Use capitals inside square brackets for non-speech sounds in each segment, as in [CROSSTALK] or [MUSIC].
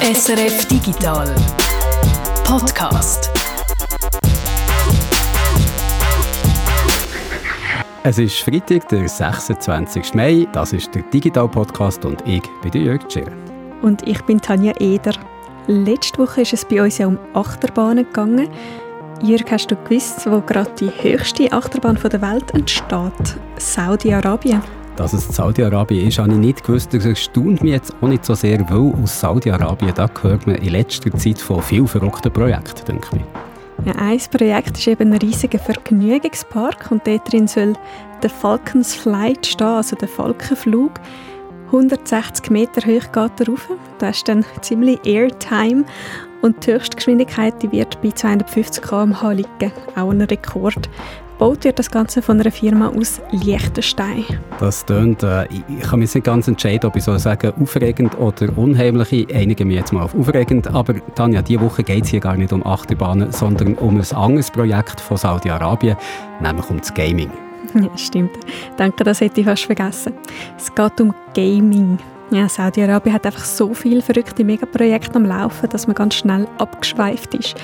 SRF Digital Podcast. Es ist Freitag, der 26. Mai. Das ist der Digital Podcast und ich bin der Jörg Tschirr. Und ich bin Tanja Eder. Letzte Woche ist es bei uns ja um Achterbahnen gegangen. Jörg, hast du gewusst, wo gerade die höchste Achterbahn der Welt entsteht? Saudi-Arabien. Dass es Saudi-Arabien ist, habe ich nicht gewusst. Das erstaunt mich jetzt auch nicht so sehr, weil aus Saudi-Arabien, da hört man in letzter Zeit von vielen verrückten Projekten, denke ich. Ja, ein Projekt ist eben ein riesiger Vergnügungspark und dort drin soll der Falcons Flight stehen, also der Falkenflug. 160 Meter hoch geht er rauf. Da ist dann ziemlich Airtime und die Höchstgeschwindigkeit die wird bei 250 km/h liegen. Auch ein Rekord. Gebaut wird das Ganze von einer Firma aus Liechtenstein. Das tönt, äh, ich kann mich nicht ganz entscheiden, ob ich soll sagen aufregend oder unheimlich. Ich einige mich jetzt mal auf aufregend. Aber Tanja, diese Woche geht es hier gar nicht um Achterbahnen, sondern um ein anderes Projekt von Saudi-Arabien, nämlich um das Gaming. [LAUGHS] Ja, stimmt. Danke, das hätte ich fast vergessen. Es geht um Gaming. Ja, Saudi-Arabien hat einfach so viele verrückte Megaprojekte am Laufen, dass man ganz schnell abgeschweift ist.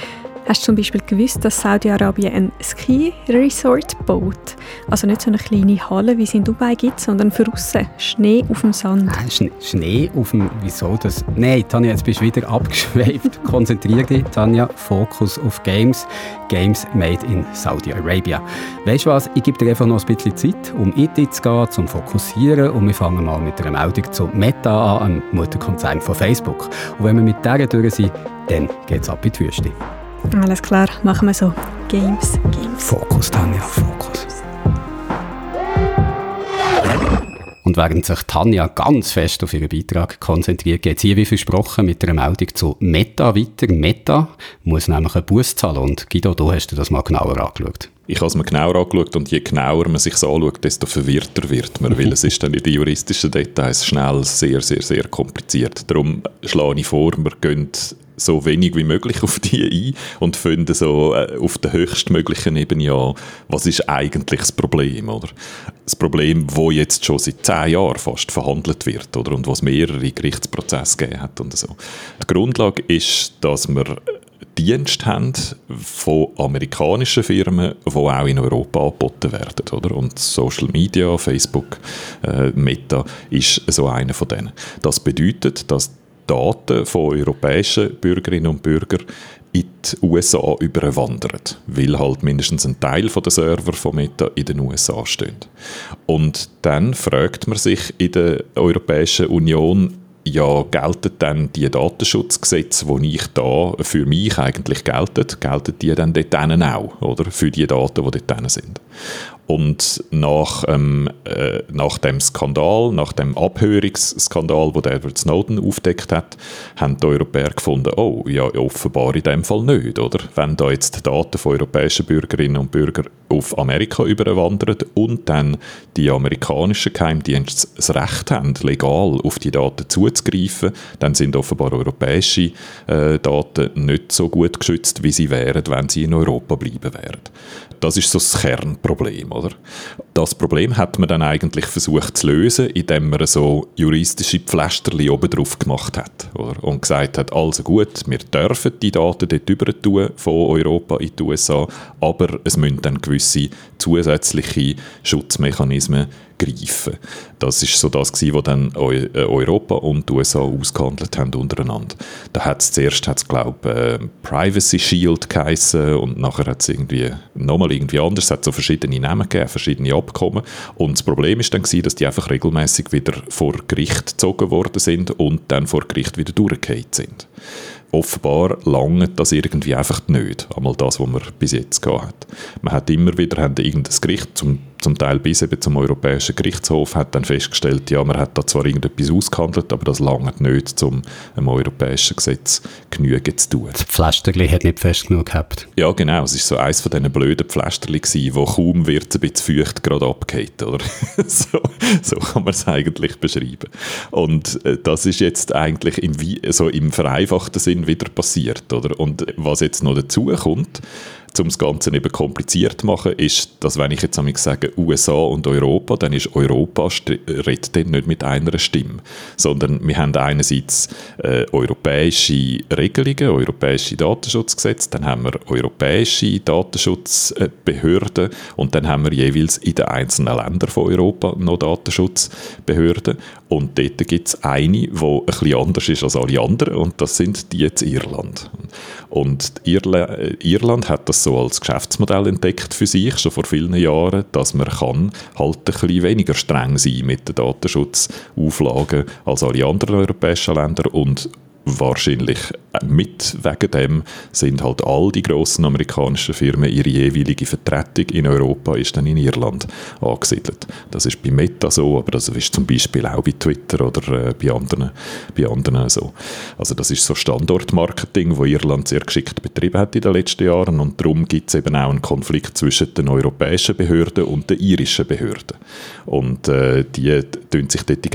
Hast du zum Beispiel gewusst, dass Saudi-Arabien ein Ski-Resort baut? Also nicht so eine kleine Halle, wie es in Dubai gibt, sondern für aussen Schnee auf dem Sand. Ah, Sch Schnee auf dem... Wieso das? Nein, Tanja, jetzt bist du wieder [LAUGHS] abgeschweift. Konzentriere dich, Tanja. Fokus auf Games. Games made in Saudi-Arabia. Weißt du was? Ich gebe dir einfach noch ein bisschen Zeit, um in dich zu gehen, zum Fokussieren. Und wir fangen mal mit einer Meldung zu Meta an, einem Mutterkonzern von Facebook. Und wenn wir mit der durch sind, dann geht es ab in die Wüste. Alles klar, machen wir so. Games, Games. Fokus, Tanja, Fokus. Und während sich Tanja ganz fest auf ihren Beitrag konzentriert, geht es hier wie versprochen mit einer Meldung zu Meta weiter. Meta muss nämlich einen Bus zahlen. Und Guido, du hast dir das mal genauer angeschaut. Ich habe es mir genauer angeschaut und je genauer man sich anschaut, desto verwirrter wird man, weil es ist dann in den juristischen Details schnell sehr, sehr, sehr kompliziert. Darum schlage ich vor, wir gehen so wenig wie möglich auf die ein und finden so äh, auf der höchstmöglichen Ebene ja, was ist eigentlich das Problem, oder? Das Problem, wo jetzt schon seit zehn Jahren fast verhandelt wird, oder? Und was mehrere Gerichtsprozesse gegeben hat und so. Die Grundlage ist, dass wir Dienst haben von amerikanischen Firmen, die auch in Europa angeboten werden. Oder? Und Social Media, Facebook, äh, Meta ist so einer von denen. Das bedeutet, dass Daten von europäischen Bürgerinnen und Bürgern in die USA überwandern, weil halt mindestens ein Teil der Server von Meta in den USA stehen. Und dann fragt man sich in der Europäischen Union, ja, gelten dann die Datenschutzgesetze, die ich da für mich eigentlich gelten, gelten die dann dort auch, oder? Für die Daten, die dort sind. Und nach, ähm, äh, nach dem Skandal, nach dem Abhörungsskandal, den Edward Snowden aufdeckt hat, haben die Europäer gefunden, oh, ja, offenbar in dem Fall nicht, oder? Wenn da jetzt die Daten von europäischen Bürgerinnen und Bürgern auf Amerika überwandern und dann die amerikanischen Geheimdienste das Recht haben, legal auf die Daten zuzugreifen, dann sind offenbar europäische äh, Daten nicht so gut geschützt, wie sie wären, wenn sie in Europa bleiben wären. Das ist so das Kernproblem, oder? Das Problem hat man dann eigentlich versucht zu lösen, indem man so juristische Pflasterli oben drauf gemacht hat, oder? Und gesagt hat, also gut, wir dürfen die Daten dort über tun von Europa in die USA, aber es müssen dann gewisse zusätzliche Schutzmechanismen greifen. Das ist so das was dann äh, Europa und die USA ausgehandelt haben untereinander. Da hat es zuerst, hat's, glaube äh, Privacy Shield geheißen und nachher hat es irgendwie nochmal irgendwie anders, hat so verschiedene Namen gegeben, verschiedene Abkommen und das Problem ist dann dass die einfach regelmäßig wieder vor Gericht gezogen worden sind und dann vor Gericht wieder durchgefallen sind offenbar lange das irgendwie einfach nicht. Einmal das, was man bis jetzt gehabt hat. Man hat immer wieder haben irgendein Gericht, zum, zum Teil bis eben zum Europäischen Gerichtshof, hat dann festgestellt, ja, man hat da zwar irgendetwas ausgehandelt, aber das lange nicht, um einem europäischen Gesetz Genüge zu tun. Das Pflasterli hat nicht fest genug gehabt. Ja, genau. Es war so eines von diesen blöden Pflasterli gewesen, wo kaum wird ein bisschen feucht gerade abgeht, oder? [LAUGHS] so, so kann man es eigentlich beschreiben. Und äh, das ist jetzt eigentlich im, so im vereinfachten Sinn wieder passiert. Oder? Und was jetzt noch dazu kommt, um das Ganze eben kompliziert zu machen, ist, dass wenn ich jetzt einmal sage USA und Europa, dann ist Europa redet dann nicht mit einer Stimme, sondern wir haben einerseits äh, europäische Regelungen, europäische Datenschutzgesetze, dann haben wir europäische Datenschutzbehörden und dann haben wir jeweils in den einzelnen Ländern von Europa noch Datenschutzbehörden und dort gibt es eine, die ein bisschen anders ist als alle anderen und das sind die jetzt Irland. Und Irla Irland hat das so als Geschäftsmodell entdeckt für sich, schon vor vielen Jahren, dass man kann halt ein bisschen weniger streng sein mit den Datenschutzauflagen als alle anderen europäischen Länder und wahrscheinlich mit wegen dem sind halt all die grossen amerikanischen Firmen, ihre jeweilige Vertretung in Europa ist dann in Irland angesiedelt. Das ist bei Meta so, aber das ist zum Beispiel auch bei Twitter oder äh, bei, anderen, bei anderen so. Also das ist so Standortmarketing, wo Irland sehr geschickt betrieben hat in den letzten Jahren und darum gibt es eben auch einen Konflikt zwischen den europäischen Behörden und den irischen Behörden. Und äh, die tun sich dort die,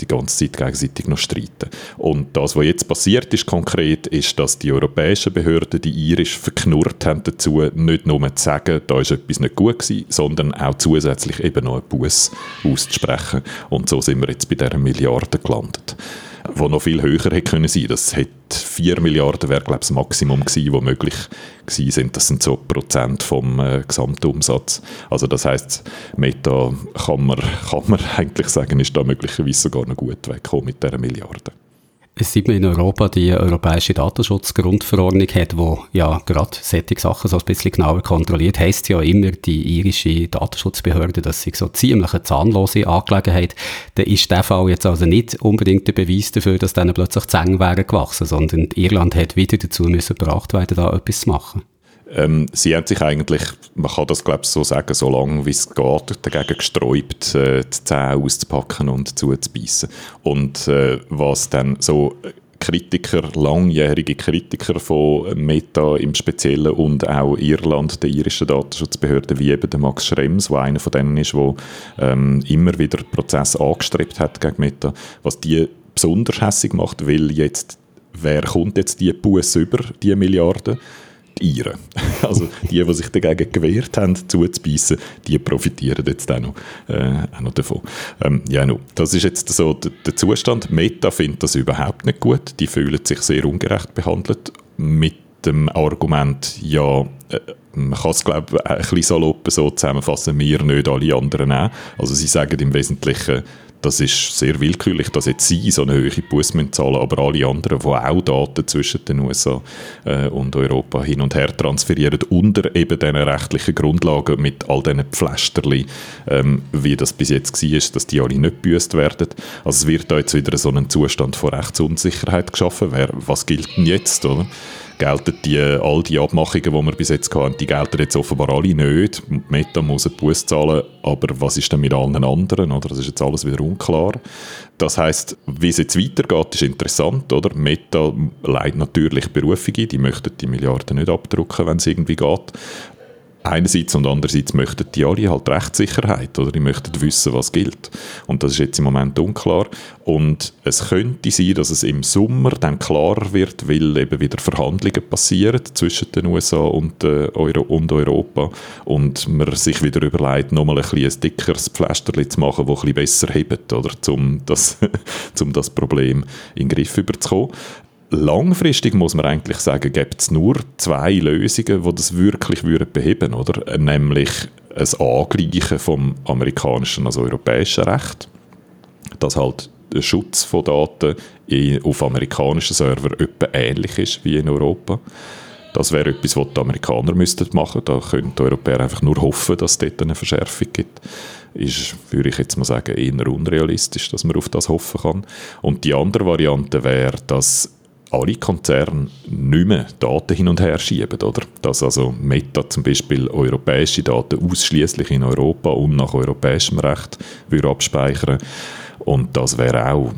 die ganze Zeit gegenseitig noch streiten. Und das, was jetzt jetzt passiert ist konkret, ist, dass die europäischen Behörden die irisch verknurrt haben dazu, nicht nur zu sagen, da ist etwas nicht gut gewesen, sondern auch zusätzlich eben noch einen Buß auszusprechen. Und so sind wir jetzt bei dieser Milliarde gelandet wo noch viel höher hätte können sein. Das hätte 4 Milliarden wäre, glaube ich, das Maximum gewesen, wo möglich gewesen sind. Das sind so Prozent vom äh, Gesamtumsatz. Also das heißt, Meta kann man, kann man [LAUGHS] eigentlich sagen, ist da möglicherweise sogar noch gut weggekommen mit dieser Milliarde. Es sieht man in Europa die europäische Datenschutzgrundverordnung hat, wo ja gerade solche Sachen so ein bisschen genauer kontrolliert, heisst ja immer die irische Datenschutzbehörde, dass sie so ziemlich eine zahnlose Angelegenheit. Da ist der Fall jetzt also nicht unbedingt der Beweis dafür, dass dann plötzlich Zähne wären gewachsen, sondern Irland hat wieder dazu müssen gebracht werden, da etwas zu machen. Ähm, sie haben sich eigentlich, man kann das glaube ich so sagen, so lange wie es geht, dagegen gesträubt, äh, die Zähne auszupacken und zuzubeissen. Und äh, was dann so Kritiker, langjährige Kritiker von Meta im Speziellen und auch Irland, der irischen Datenschutzbehörde, wie eben der Max Schrems, der einer von denen ist, der ähm, immer wieder Prozess angestrebt hat gegen Meta, was die besonders hässig macht, weil jetzt, wer kommt jetzt die Buße über, die Milliarden? Iren. [LAUGHS] Also die, die sich dagegen gewehrt haben, zuzubeissen, die profitieren jetzt auch noch, äh, auch noch davon. Ähm, ja, no. Das ist jetzt so der, der Zustand. Meta findet das überhaupt nicht gut. Die fühlen sich sehr ungerecht behandelt mit dem Argument, ja, äh, man kann es, glaube ich, ein bisschen salopp so zusammenfassen, wir nicht, alle anderen auch. Also sie sagen im Wesentlichen, das ist sehr willkürlich, dass jetzt sie so eine hohe Buße zahlen, aber alle anderen, die auch Daten zwischen den USA äh, und Europa hin und her transferieren, unter eben diesen rechtlichen Grundlagen mit all diesen Pflasterli, ähm, wie das bis jetzt war, dass die alle nicht büßt werden. Also es wird da jetzt wieder so ein Zustand von Rechtsunsicherheit geschaffen. Wer, was gilt denn jetzt, oder? Gelten die, all die Abmachungen, die wir bis jetzt hatten, die gelten jetzt offenbar alle nicht. Meta muss einen Buß zahlen, aber was ist denn mit allen anderen? Oder? Das ist jetzt alles wieder unklar. Das heißt, wie es jetzt weitergeht, ist interessant. Oder? Meta leitet natürlich Berufungen, die möchten die Milliarden nicht abdrucken, wenn es irgendwie geht einerseits und andererseits möchten die alle halt Rechtssicherheit oder die möchten wissen, was gilt. Und das ist jetzt im Moment unklar. Und es könnte sein, dass es im Sommer dann klarer wird, weil eben wieder Verhandlungen passieren zwischen den USA und, äh, Euro und Europa und man sich wieder überlegt, nochmal ein, ein dickeres Pflasterchen zu machen, das ein bisschen besser hebt, oder, um das, [LAUGHS] das Problem in den Griff überzukommen langfristig muss man eigentlich sagen, gibt es nur zwei Lösungen, die das wirklich würden beheben oder? Nämlich ein Angleichen vom amerikanischen, also europäischen Recht, dass halt der Schutz von Daten auf amerikanischen Servern etwa ähnlich ist wie in Europa. Das wäre etwas, was die Amerikaner müssten machen. Da können die Europäer einfach nur hoffen, dass es dort eine Verschärfung gibt. Ist, würde ich jetzt mal sagen, eher unrealistisch, dass man auf das hoffen kann. Und die andere Variante wäre, dass alle Konzerne nicht mehr Daten hin und her schieben, oder? Dass also Meta zum Beispiel europäische Daten ausschließlich in Europa und nach europäischem Recht würde abspeichern und das wäre auch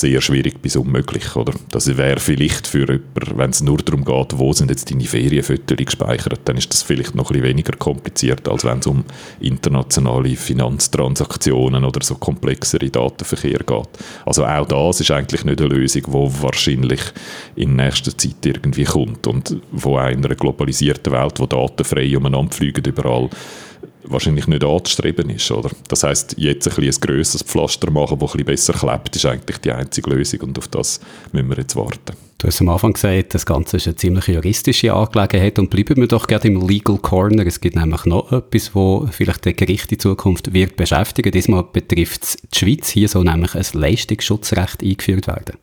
sehr schwierig bis unmöglich. Oder? Das wäre vielleicht für jemanden, wenn es nur darum geht, wo sind jetzt deine Ferienfotos gespeichert, dann ist das vielleicht noch ein weniger kompliziert, als wenn es um internationale Finanztransaktionen oder so komplexere Datenverkehr geht. Also auch das ist eigentlich nicht eine Lösung, die wahrscheinlich in nächster Zeit irgendwie kommt und wo in einer globalisierten Welt, wo Daten frei umeinander fliegen überall, wahrscheinlich nicht anzustreben ist. Oder? Das heißt, jetzt ein, ein grösseres Pflaster machen, das besser klebt, ist eigentlich die einzige Lösung und auf das müssen wir jetzt warten. Du hast am Anfang gesagt, das Ganze ist eine ziemlich juristische Angelegenheit und bleiben wir doch gerne im Legal Corner. Es gibt nämlich noch etwas, wo vielleicht der Gericht in Zukunft wird beschäftigen. Diesmal betrifft es die Schweiz. Hier soll nämlich ein Leistungsschutzrecht eingeführt werden.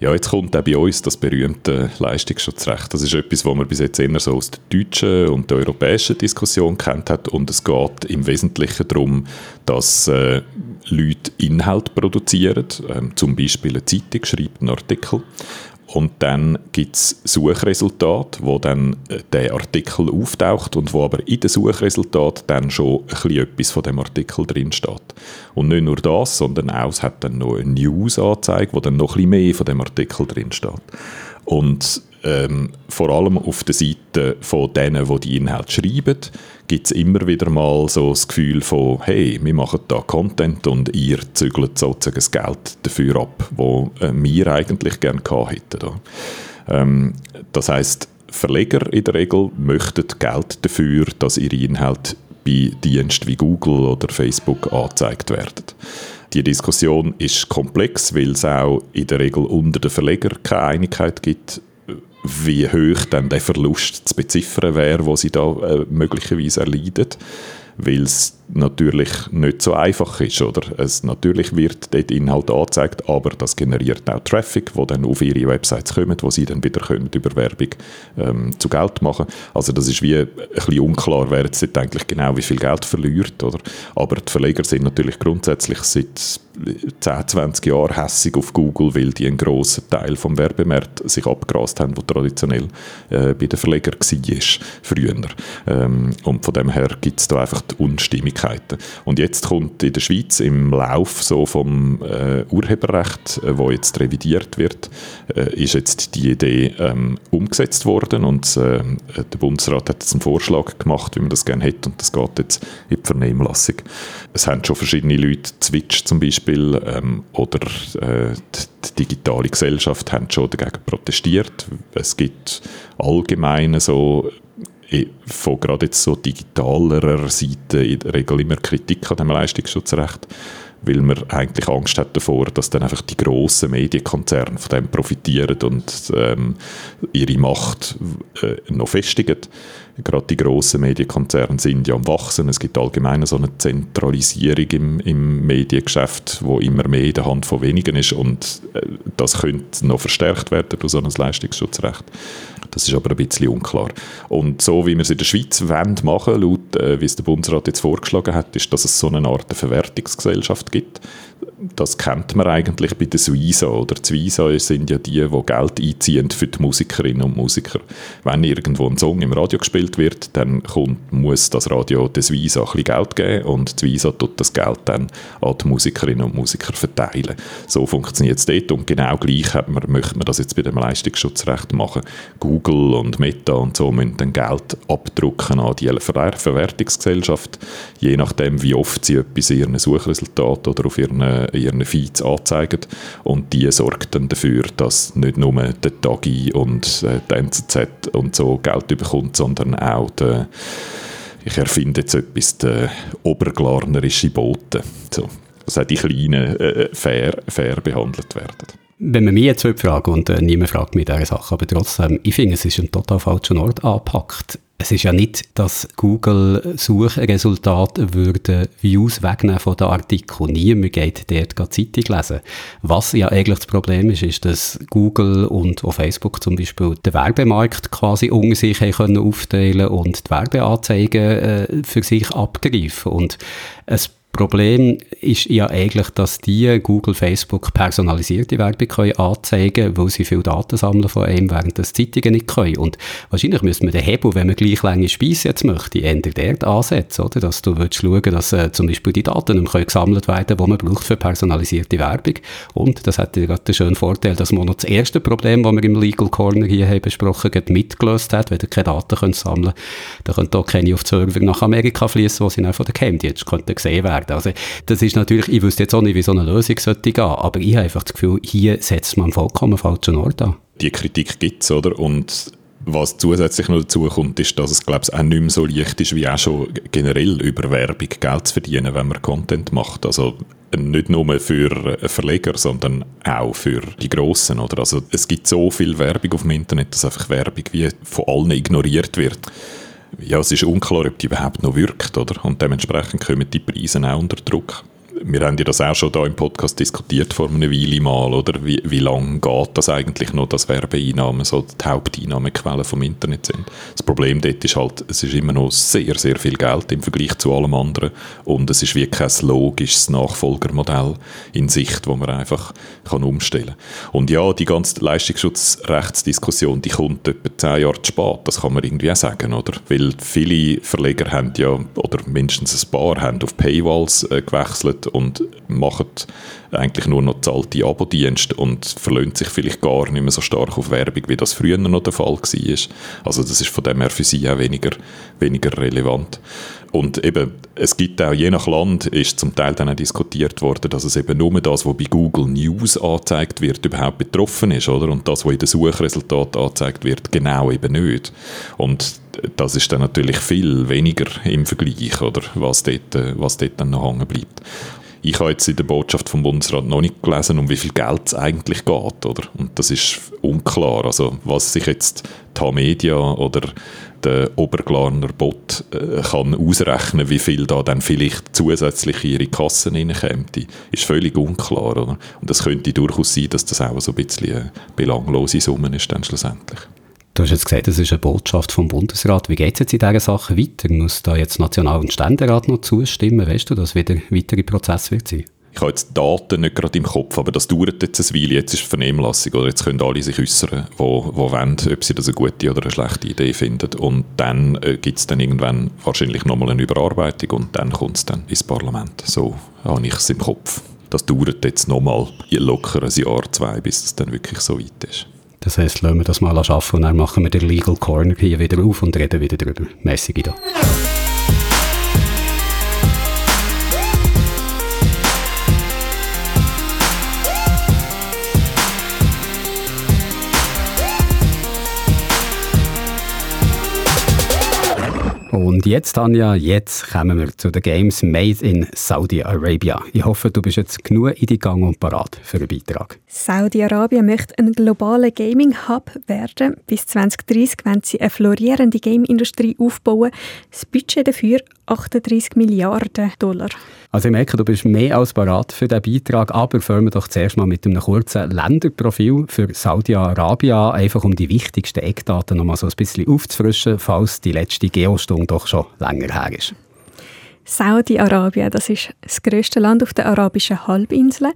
Ja, jetzt kommt auch bei uns das berühmte Leistungsschutzrecht. Das ist etwas, was man bis jetzt eher so aus der deutschen und der europäischen Diskussion kennt hat. Und es geht im Wesentlichen darum, dass äh, Leute Inhalt produzieren, äh, zum Beispiel eine Zeitung schreibt einen Artikel und dann gibt es Suchresultate, wo dann äh, der Artikel auftaucht und wo aber in den Suchresultaten dann schon ein bisschen etwas von dem Artikel drin steht. Und nicht nur das, sondern auch, es hat dann noch eine News-Anzeige, wo dann noch ein bisschen mehr von dem Artikel drin steht. Und ähm, vor allem auf der Seite von denen, die die Inhalte schreiben, gibt es immer wieder mal so das Gefühl von, hey, wir machen da Content und ihr zügelt sozusagen das Geld dafür ab, wo äh, wir eigentlich gerne gehabt hätten. Ähm, das heißt, Verleger in der Regel möchten Geld dafür, dass ihre Inhalte bei Diensten wie Google oder Facebook angezeigt werden. Die Diskussion ist komplex, weil es auch in der Regel unter den Verlegern keine Einigkeit gibt, wie hoch dann der Verlust zu beziffern wäre, wo sie da äh, möglicherweise erleiden, weil es natürlich nicht so einfach ist. Oder? Es, natürlich wird dort Inhalt angezeigt, aber das generiert auch Traffic, wo dann auf ihre Websites kommt, wo sie dann wieder können über Werbung ähm, zu Geld machen Also das ist wie ein bisschen unklar, wer jetzt eigentlich genau wie viel Geld verliert. Oder? Aber die Verleger sind natürlich grundsätzlich seit 10, 20 Jahren hässig auf Google, weil die einen grossen Teil vom Werbemarkt sich abgrast haben, wo traditionell äh, bei den Verlegern war, früher. Ähm, und von dem her gibt es da einfach die Unstimmigkeit Möglichkeiten. Und jetzt kommt in der Schweiz im Lauf so vom äh, Urheberrecht, äh, wo jetzt revidiert wird, äh, ist jetzt die Idee ähm, umgesetzt worden und äh, der Bundesrat hat jetzt einen Vorschlag gemacht, wie man das gerne hätte und das geht jetzt in die Vernehmlassung. Es haben schon verschiedene Leute, Twitch zum Beispiel ähm, oder äh, die digitale Gesellschaft haben schon dagegen protestiert. Es gibt allgemeine so von gerade jetzt so digitalerer Seite in der Regel immer Kritik an dem Leistungsschutzrecht, weil man eigentlich Angst hat davor, dass dann einfach die grossen Medienkonzerne von dem profitieren und ähm, ihre Macht äh, noch festigen gerade die grossen Medienkonzerne sind ja am Wachsen. Es gibt allgemein so eine Zentralisierung im, im Mediengeschäft, wo immer mehr in der Hand von wenigen ist und äh, das könnte noch verstärkt werden durch so ein Leistungsschutzrecht. Das ist aber ein bisschen unklar. Und so wie wir es in der Schweiz wollen machen, laut äh, wie es der Bundesrat jetzt vorgeschlagen hat, ist, dass es so eine Art Verwertungsgesellschaft gibt das kennt man eigentlich bei der Suiza. Oder die Suiza sind ja die, die Geld einziehen für die Musikerinnen und Musiker. Wenn irgendwo ein Song im Radio gespielt wird, dann kommt, muss das Radio der Suiza ein bisschen Geld geben und die Suiza tut das Geld dann an die Musikerinnen und Musiker verteilen. So funktioniert es dort und genau gleich man, möchte man das jetzt bei dem Leistungsschutzrecht machen. Google und Meta und so müssen dann Geld abdrucken an die Ver Verwertungsgesellschaft, je nachdem, wie oft sie etwas in ihren Suchresultaten oder auf ihren ihren Feeds anzeigen und die sorgt dann dafür, dass nicht nur der Tagi und äh, die NZZ und so Geld bekommt, sondern auch der, ich erfinde jetzt etwas, der oberglarnerische Bote. So, dass auch die Kleinen äh, fair, fair behandelt werden. Wenn man mich jetzt fragen und äh, niemand fragt mich diese Sache, aber trotzdem, ich finde, es ist ein total falscher Ort angepackt es ist ja nicht, dass Google Suchresultate würde Views wegnehmen von den Artikeln. Niemand geht dort Zeitung lesen. Was ja eigentlich das Problem ist, ist, dass Google und auch Facebook zum Beispiel den Werbemarkt quasi unter sich haben können aufteilen und die Werbeanzeigen äh, für sich abgreifen. Und es Problem ist ja eigentlich, dass die Google, Facebook personalisierte Werbung können anzeigen können, weil sie viel Daten sammeln von einem, während das Zeitungen nicht können. Und wahrscheinlich müsste man den Hebel, wenn man gleich lange Speise jetzt möchte, eher dort ansetzen, oder? Dass du willst schauen, dass äh, zum Beispiel die Daten nicht gesammelt werden können, die man braucht für personalisierte Werbung. Und das hat ja gerade den schönen Vorteil, dass man noch das erste Problem, das wir im Legal Corner hier haben besprochen haben, mitgelöst hat, wenn ihr keine Daten könnt sammeln könnt. Dann könnt ihr auch keine auf die Server nach Amerika fließen, wo sie dann von den Geheimdiensten könnten gesehen werden. Also, das ist natürlich, ich wüsste jetzt auch nicht, wie so eine Lösung sollte gehen, aber ich habe einfach das Gefühl, hier setzt man vollkommen falschen Ort an. Die Kritik gibt es, oder? Und was zusätzlich noch dazu kommt, ist, dass es glaube ich, auch nicht mehr so leicht ist, wie auch schon generell über Werbung Geld zu verdienen, wenn man Content macht. Also nicht nur für Verleger, sondern auch für die Grossen. Oder? Also es gibt so viel Werbung auf dem Internet, dass einfach Werbung wie von allen ignoriert wird. Ja, es ist unklar, ob die überhaupt noch wirkt, oder? Und dementsprechend kommen die Preise auch unter Druck wir haben ja das auch schon da im Podcast diskutiert vor einer Weile mal, oder? Wie, wie lange geht das eigentlich noch, dass Werbeeinnahmen so die Haupteinnahmequellen vom Internet sind? Das Problem dort ist halt, es ist immer noch sehr, sehr viel Geld im Vergleich zu allem anderen und es ist wie kein logisches Nachfolgermodell in Sicht, wo man einfach kann umstellen kann. Und ja, die ganze Leistungsschutzrechtsdiskussion, die kommt etwa zehn Jahre zu spät, das kann man irgendwie auch sagen, oder? Weil viele Verleger haben ja, oder mindestens ein paar, haben auf Paywalls äh, gewechselt und machen eigentlich nur noch zahlte Abo-Dienste und verlöhnt sich vielleicht gar nicht mehr so stark auf Werbung, wie das früher noch der Fall war. Also das ist von dem her für sie auch weniger, weniger relevant. Und eben, es gibt auch, je nach Land ist zum Teil dann auch diskutiert worden, dass es eben nur das, was bei Google News angezeigt wird, überhaupt betroffen ist, oder? Und das, was in den Suchresultaten angezeigt wird, genau eben nicht. Und das ist dann natürlich viel weniger im Vergleich, oder? Was dort, was dort dann noch hängen bleibt ich habe jetzt in der Botschaft vom Bundesrat noch nicht gelesen, um wie viel Geld es eigentlich geht, oder? Und das ist unklar. Also, was sich jetzt die Media oder der Oberglarner Bot äh, kann ausrechnen, wie viel da dann vielleicht zusätzlich in ihre Kassen reinkommen, ist völlig unklar, oder? Und es könnte durchaus sein, dass das auch so ein bisschen eine belanglose Summe ist dann schlussendlich. Du hast jetzt gesagt, das ist eine Botschaft vom Bundesrat. Wie geht es jetzt in dieser Sache weiter? Muss da jetzt National- und Ständerat noch zustimmen? Weißt du, dass wieder ein weiterer Prozess wird sein? Ich habe jetzt die Daten nicht gerade im Kopf, aber das dauert jetzt ein Weile. Jetzt ist Vernehmlassung, oder jetzt können alle sich äußern, wo, wo wollen, ob sie das eine gute oder eine schlechte Idee finden. Und dann äh, gibt es dann irgendwann wahrscheinlich nochmal eine Überarbeitung und dann kommt es dann ins Parlament. So habe ich es im Kopf. Das dauert jetzt nochmal locker ein Jahr, zwei, bis es dann wirklich so weit ist. Das heisst, lassen wir das mal arbeiten und dann machen wir den Legal Corner hier wieder auf und reden wieder darüber. Merci, Guido. Und jetzt, Tanja, jetzt kommen wir zu den Games Made in Saudi Arabia. Ich hoffe, du bist jetzt genug in die Gang und parat für einen Beitrag. Saudi-Arabien möchte ein globaler Gaming-Hub werden. Bis 2030 wollen sie eine florierende Game-Industrie aufbauen. Das Budget dafür 38 Milliarden Dollar. Also ich merke, du bist mehr als parat für diesen Beitrag, aber fangen wir doch zuerst mal mit einem kurzen Länderprofil für Saudi-Arabien einfach um die wichtigsten Eckdaten noch mal so ein bisschen aufzufrischen, falls die letzte Geostunde doch schon länger her ist. Saudi-Arabien, das ist das grösste Land auf der arabischen Halbinsel.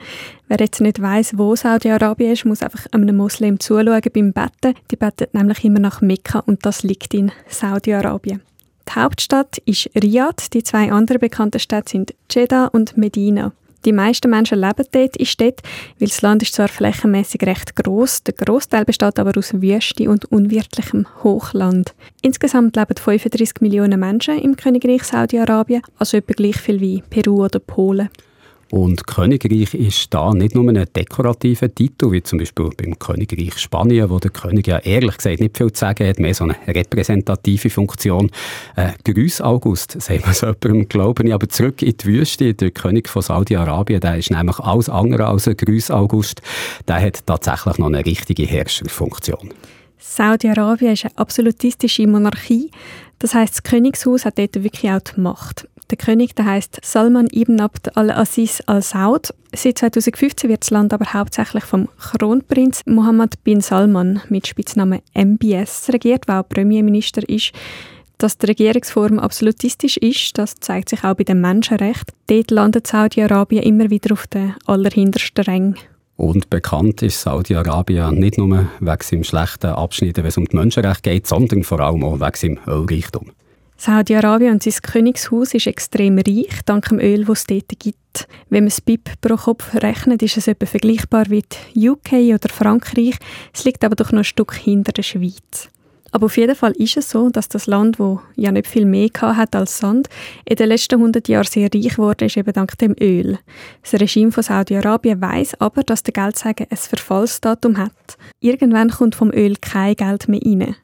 Wer jetzt nicht weiß, wo Saudi-Arabien ist, muss einfach einem Muslim zuschauen beim Betten. Die beten nämlich immer nach Mekka und das liegt in Saudi-Arabien. Die Hauptstadt ist Riyadh, die zwei anderen bekannten Städte sind Jeddah und Medina. Die meisten Menschen leben dort in Städten, weil das Land ist zwar flächenmäßig recht groß, der Großteil besteht aber aus Wüste und unwirtlichem Hochland. Insgesamt leben 35 Millionen Menschen im Königreich Saudi-Arabien, also etwa gleich viel wie Peru oder Polen. Und Königreich ist da nicht nur ein dekorativer Titel, wie zum Beispiel beim Königreich Spanien, wo der König ja ehrlich gesagt nicht viel zu sagen hat, mehr so eine repräsentative Funktion. Äh, Grüß August, sagt man so jemandem, glaube ich, aber zurück in die Wüste. Der König von Saudi-Arabien, der ist nämlich alles andere als ein Grüß August. Der hat tatsächlich noch eine richtige Herrscherfunktion. Saudi-Arabien ist eine absolutistische Monarchie. Das heißt, das Königshaus hat dort wirklich auch die Macht. Der König der heißt Salman ibn Abd al-Aziz al-Saud. Seit 2015 wird das Land aber hauptsächlich vom Kronprinz Mohammed bin Salman mit Spitznamen MBS regiert, der auch Premierminister ist. Dass die Regierungsform absolutistisch ist, das zeigt sich auch bei den Menschenrechten. Dort landet Saudi-Arabien immer wieder auf den allerhintersten Rängen. Und bekannt ist Saudi-Arabien nicht nur wegen seinem schlechten Abschnitt, wenn es um die Menschenrechte geht, sondern vor allem auch wegen seinem Ölreichtum. Saudi-Arabien und sein Königshaus ist extrem reich, dank dem Öl, das es dort gibt. Wenn man das BIP pro Kopf rechnet, ist es etwa vergleichbar die UK oder Frankreich. Es liegt aber doch noch ein Stück hinter der Schweiz. Aber auf jeden Fall ist es so, dass das Land, wo ja nicht viel mehr hat als Sand, in den letzten 100 Jahren sehr reich wurde, ist eben dank dem Öl. Das Regime von Saudi-Arabien weiß aber, dass der Geldsäge ein Verfallsdatum hat. Irgendwann kommt vom Öl kein Geld mehr rein.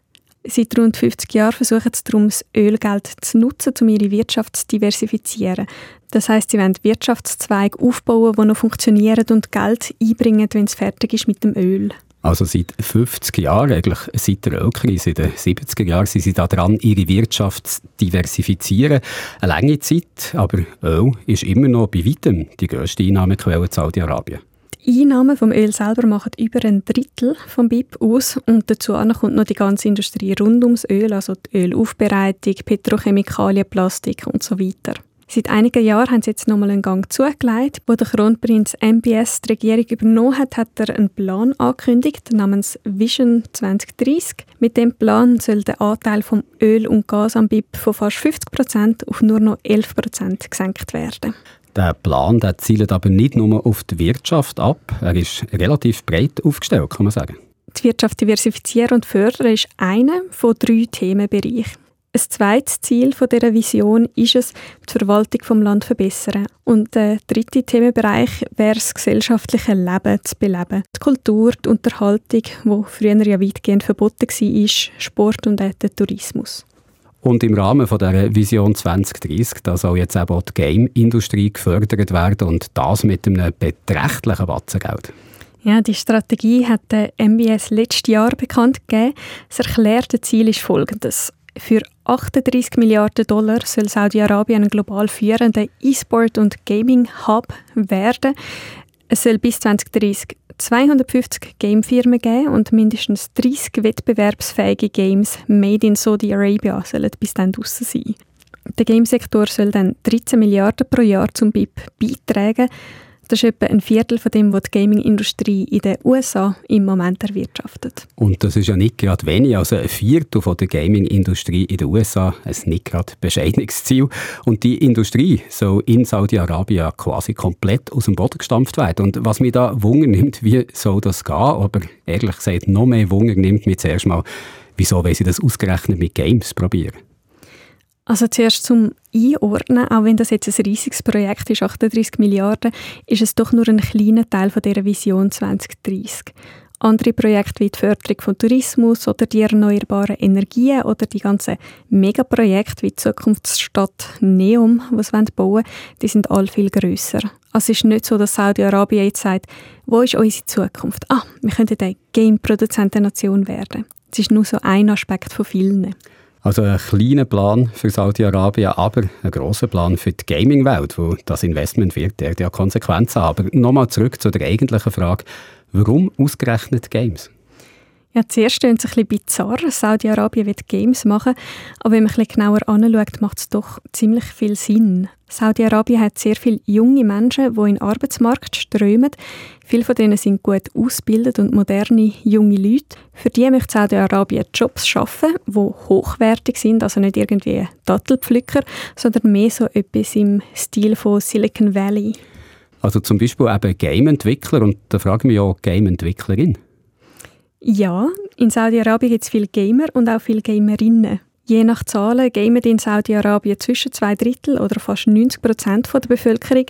Seit rund 50 Jahren versuchen sie darum, das Ölgeld zu nutzen, um ihre Wirtschaft zu diversifizieren. Das heißt, sie wollen Wirtschaftszweige aufbauen, die noch funktionieren und Geld einbringen, wenn es fertig ist mit dem Öl. Also seit 50 Jahren, eigentlich seit der Ölkrise in den 70er Jahren, sind sie daran, ihre Wirtschaft zu diversifizieren. Eine lange Zeit, aber Öl ist immer noch bei weitem die grösste Einnahmequelle in Saudi-Arabien. Einnahmen vom Öl selber machen über ein Drittel vom BIP aus und dazu kommt noch die ganze Industrie rund ums Öl, also die Ölaufbereitung, Petrochemikalien, Plastik und so weiter. Seit einigen Jahren haben sie jetzt nochmal einen Gang zugelegt. Wo der Kronprinz MBS die Regierung übernommen hat, hat er einen Plan angekündigt namens Vision 2030. Mit dem Plan soll der Anteil vom Öl und Gas am BIP von fast 50 Prozent auf nur noch 11 Prozent gesenkt werden. Der Plan der zielt aber nicht nur auf die Wirtschaft ab, er ist relativ breit aufgestellt, kann man sagen. Die Wirtschaft diversifizieren und fördern ist einer von drei Themenbereichen. Ein zweites Ziel dieser Vision ist es, die Verwaltung vom Land zu verbessern. Und der dritte Themenbereich wäre das gesellschaftliche Leben zu beleben. Die Kultur, die Unterhaltung, die früher ja weitgehend verboten war, Sport und auch der Tourismus. Und im Rahmen von der Vision 2030, da soll jetzt auch die Game-Industrie gefördert werden und das mit einem beträchtlichen Batzengeld. Ja, die Strategie hat der MBS letztes Jahr bekannt gegeben. Das erklärte Ziel ist folgendes. Für 38 Milliarden Dollar soll Saudi-Arabien ein global führender E-Sport- und Gaming-Hub werden. Es soll bis 2030 250 Gamefirmen geben und mindestens 30 wettbewerbsfähige Games made in Saudi Arabia sollen bis dann draussen sein. Der Gamesektor soll dann 13 Milliarden pro Jahr zum BIP beitragen. Das ist etwa ein Viertel von dem, was die Gaming-Industrie in den USA im Moment erwirtschaftet. Und das ist ja nicht gerade wenig. Also ein Viertel von der Gaming-Industrie in den USA ist nicht gerade bescheidenes Ziel. Und die Industrie soll in Saudi-Arabien quasi komplett aus dem Boden gestampft werden. Und was mich da Wunder nimmt, wie soll das gehen? Aber ehrlich gesagt, noch mehr Wunder nimmt mich zuerst mal, wieso wollen sie das ausgerechnet mit Games probieren? Also zuerst zum Einordnen, auch wenn das jetzt ein riesiges Projekt ist, 38 Milliarden, ist es doch nur ein kleiner Teil von dieser Vision 2030. Andere Projekte wie die Förderung von Tourismus oder die erneuerbaren Energien oder die ganzen Megaprojekte wie die Zukunftsstadt Neom, die sie bauen wollen, die sind all viel grösser. Also es ist nicht so, dass Saudi-Arabien jetzt sagt, wo ist unsere Zukunft? Ah, wir könnten eine Game-Produzentennation werden. Das ist nur so ein Aspekt von vielen. Also ein kleiner Plan für Saudi-Arabien, aber ein großer Plan für die Gaming-Welt, wo das Investment wird ja Konsequenzen haben. Aber nochmal zurück zu der eigentlichen Frage, warum ausgerechnet Games? Ja, zuerst klingt es ein bisschen bizarr. Saudi-Arabien wird Games machen, aber wenn man ein bisschen genauer anschaut, macht es doch ziemlich viel Sinn. Saudi-Arabien hat sehr viele junge Menschen, die in den Arbeitsmarkt strömen. Viele von denen sind gut ausgebildet und moderne junge Leute. Für die möchte Saudi-Arabien Jobs schaffen, die hochwertig sind, also nicht irgendwie Dattelpflücker, sondern mehr so etwas im Stil von Silicon Valley. Also zum Beispiel eben Game-Entwickler und da frage ich mich auch Game-Entwicklerin. Ja, in Saudi-Arabien gibt es viele Gamer und auch viele Gamerinnen. Je nach Zahlen gamen in Saudi-Arabien zwischen zwei Drittel oder fast 90 Prozent der Bevölkerung.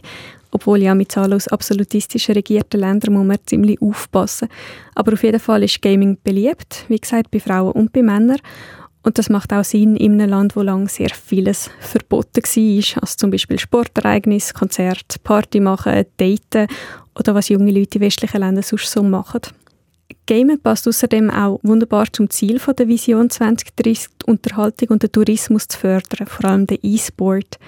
Obwohl ja mit Zahlen aus absolutistisch regierten Ländern muss man ziemlich aufpassen. Aber auf jeden Fall ist Gaming beliebt, wie gesagt, bei Frauen und bei Männern. Und das macht auch Sinn in einem Land, wo lange sehr vieles verboten war. Also zum Beispiel Sportereignisse, Konzerte, Party machen, Daten oder was junge Leute in westlichen Ländern sonst so machen. Gamen passt außerdem auch wunderbar zum Ziel von der Vision 2030, die Unterhaltung und den Tourismus zu fördern, vor allem den E-Sport.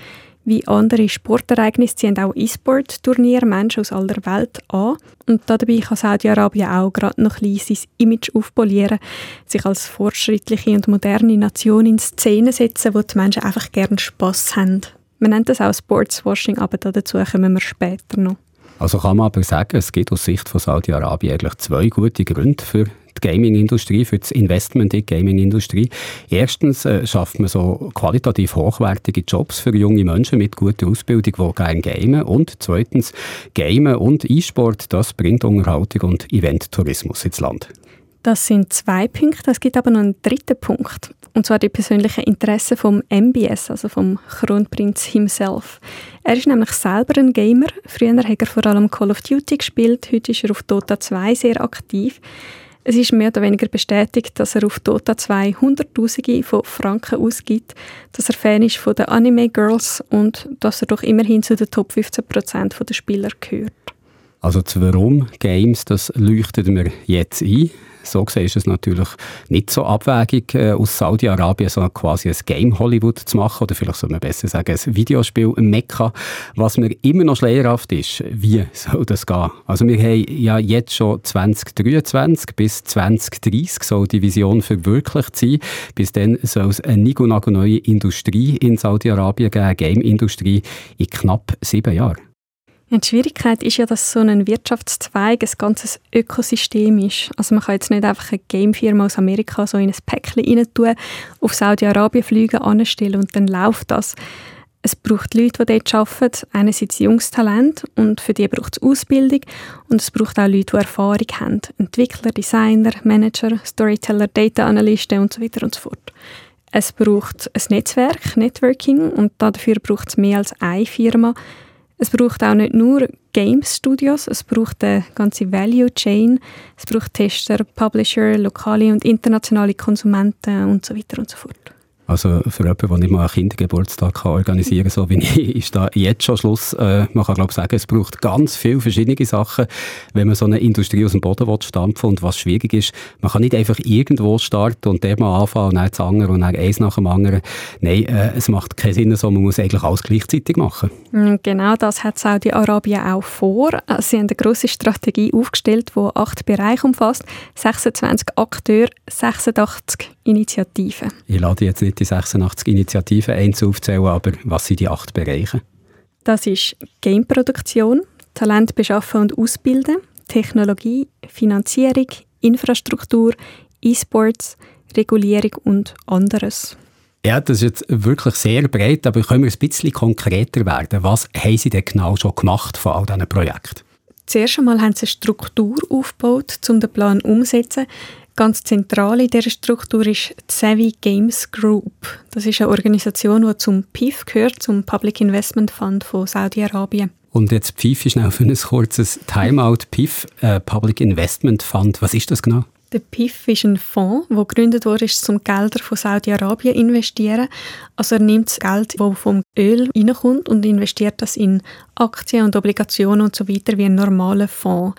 Wie andere Sportereignisse ziehen auch E-Sport-Turniere Menschen aus aller Welt an. Und dabei kann Saudi-Arabien auch gerade noch ein sein Image aufpolieren, sich als fortschrittliche und moderne Nation in Szene setzen, wo die Menschen einfach gerne Spass haben. Man nennt das auch Sportswashing, aber dazu kommen wir später noch. Also kann man aber sagen, es gibt aus Sicht von Saudi-Arabien eigentlich zwei gute Gründe für die Gaming-Industrie, für das Investment in die Gaming-Industrie. Erstens äh, schafft man so qualitativ hochwertige Jobs für junge Menschen mit guter Ausbildung, die gerne gamen. Und zweitens, Gamen und E-Sport, das bringt Unterhaltung und Event-Tourismus ins Land. Das sind zwei Punkte. Es gibt aber noch einen dritten Punkt. Und zwar die persönlichen Interessen vom MBS, also vom Kronprinz himself. Er ist nämlich selber ein Gamer. Früher hat er vor allem Call of Duty gespielt. Heute ist er auf Dota 2 sehr aktiv. Es ist mehr oder weniger bestätigt, dass er auf Dota 2 Hunderttausende von Franken ausgibt, dass er Fan ist von den Anime Girls und dass er doch immerhin zu den Top 15% der Spieler gehört. Also das Warum Games, das leuchtet mir jetzt ein. So gesehen ist es natürlich nicht so abwägig, äh, aus Saudi-Arabien so quasi ein Game Hollywood zu machen, oder vielleicht soll man besser sagen, ein Videospiel Mekka. Was mir immer noch schleierhaft ist, wie soll das gehen? Also wir haben ja jetzt schon 2023 bis 2030 soll die Vision verwirklicht sein. Bis dann soll es eine neue Industrie in Saudi-Arabien geben, Game-Industrie in knapp sieben Jahren. Die Schwierigkeit ist ja, dass so ein Wirtschaftszweig ein ganzes Ökosystem ist. Also man kann jetzt nicht einfach eine Gamefirma aus Amerika so in ein Päckchen rein tun, auf Saudi-Arabien fliegen, anstellen und dann läuft das. Es braucht Leute, die dort arbeiten, einerseits junges Talent und für die braucht es Ausbildung und es braucht auch Leute, die Erfahrung haben. Entwickler, Designer, Manager, Storyteller, Data Analysten und so weiter und so fort. Es braucht ein Netzwerk, Networking und dafür braucht es mehr als eine Firma, es braucht auch nicht nur Game Studios, es braucht eine ganze Value Chain, es braucht Tester, Publisher, lokale und internationale Konsumenten und so weiter und so fort. Also für jemanden, der nicht mal einen Kindergeburtstag kann organisieren kann, so wie ich, ist da jetzt schon Schluss. Äh, man kann glaube sagen, es braucht ganz viele verschiedene Sachen, wenn man so eine Industrie aus dem Boden will stampfen Und was schwierig ist, man kann nicht einfach irgendwo starten und der mal anfangen und dann das andere und dann eins nach dem anderen. Nein, äh, es macht keinen Sinn so, man muss eigentlich alles gleichzeitig machen. Mm, genau das hat Saudi-Arabien auch vor. Sie haben eine grosse Strategie aufgestellt, die acht Bereiche umfasst, 26 Akteure, 86 Initiativen. Ich lade jetzt nicht die 86 Initiativen einzeln aufzählen, aber was sind die acht Bereiche? Das ist Gameproduktion, Talent beschaffen und ausbilden, Technologie, Finanzierung, Infrastruktur, E-Sports, Regulierung und anderes. Ja, das ist jetzt wirklich sehr breit, aber können wir ein bisschen konkreter werden? Was haben Sie denn genau schon gemacht von all diesen Projekten? Zuerst einmal haben sie eine Struktur aufgebaut, um den Plan umzusetzen. Ganz zentral in dieser Struktur ist die Savvy Games Group. Das ist eine Organisation, die zum PIF gehört, zum Public Investment Fund von Saudi-Arabien. Und jetzt PIF ist schnell für ein kurzes Timeout. PIF, äh, Public Investment Fund, was ist das genau? Der PIF ist ein Fonds, der gegründet wurde, um Gelder von Saudi-Arabien zu investieren. Also er nimmt das Geld, das vom Öl reinkommt und investiert das in Aktien und Obligationen und so weiter wie ein normaler Fonds.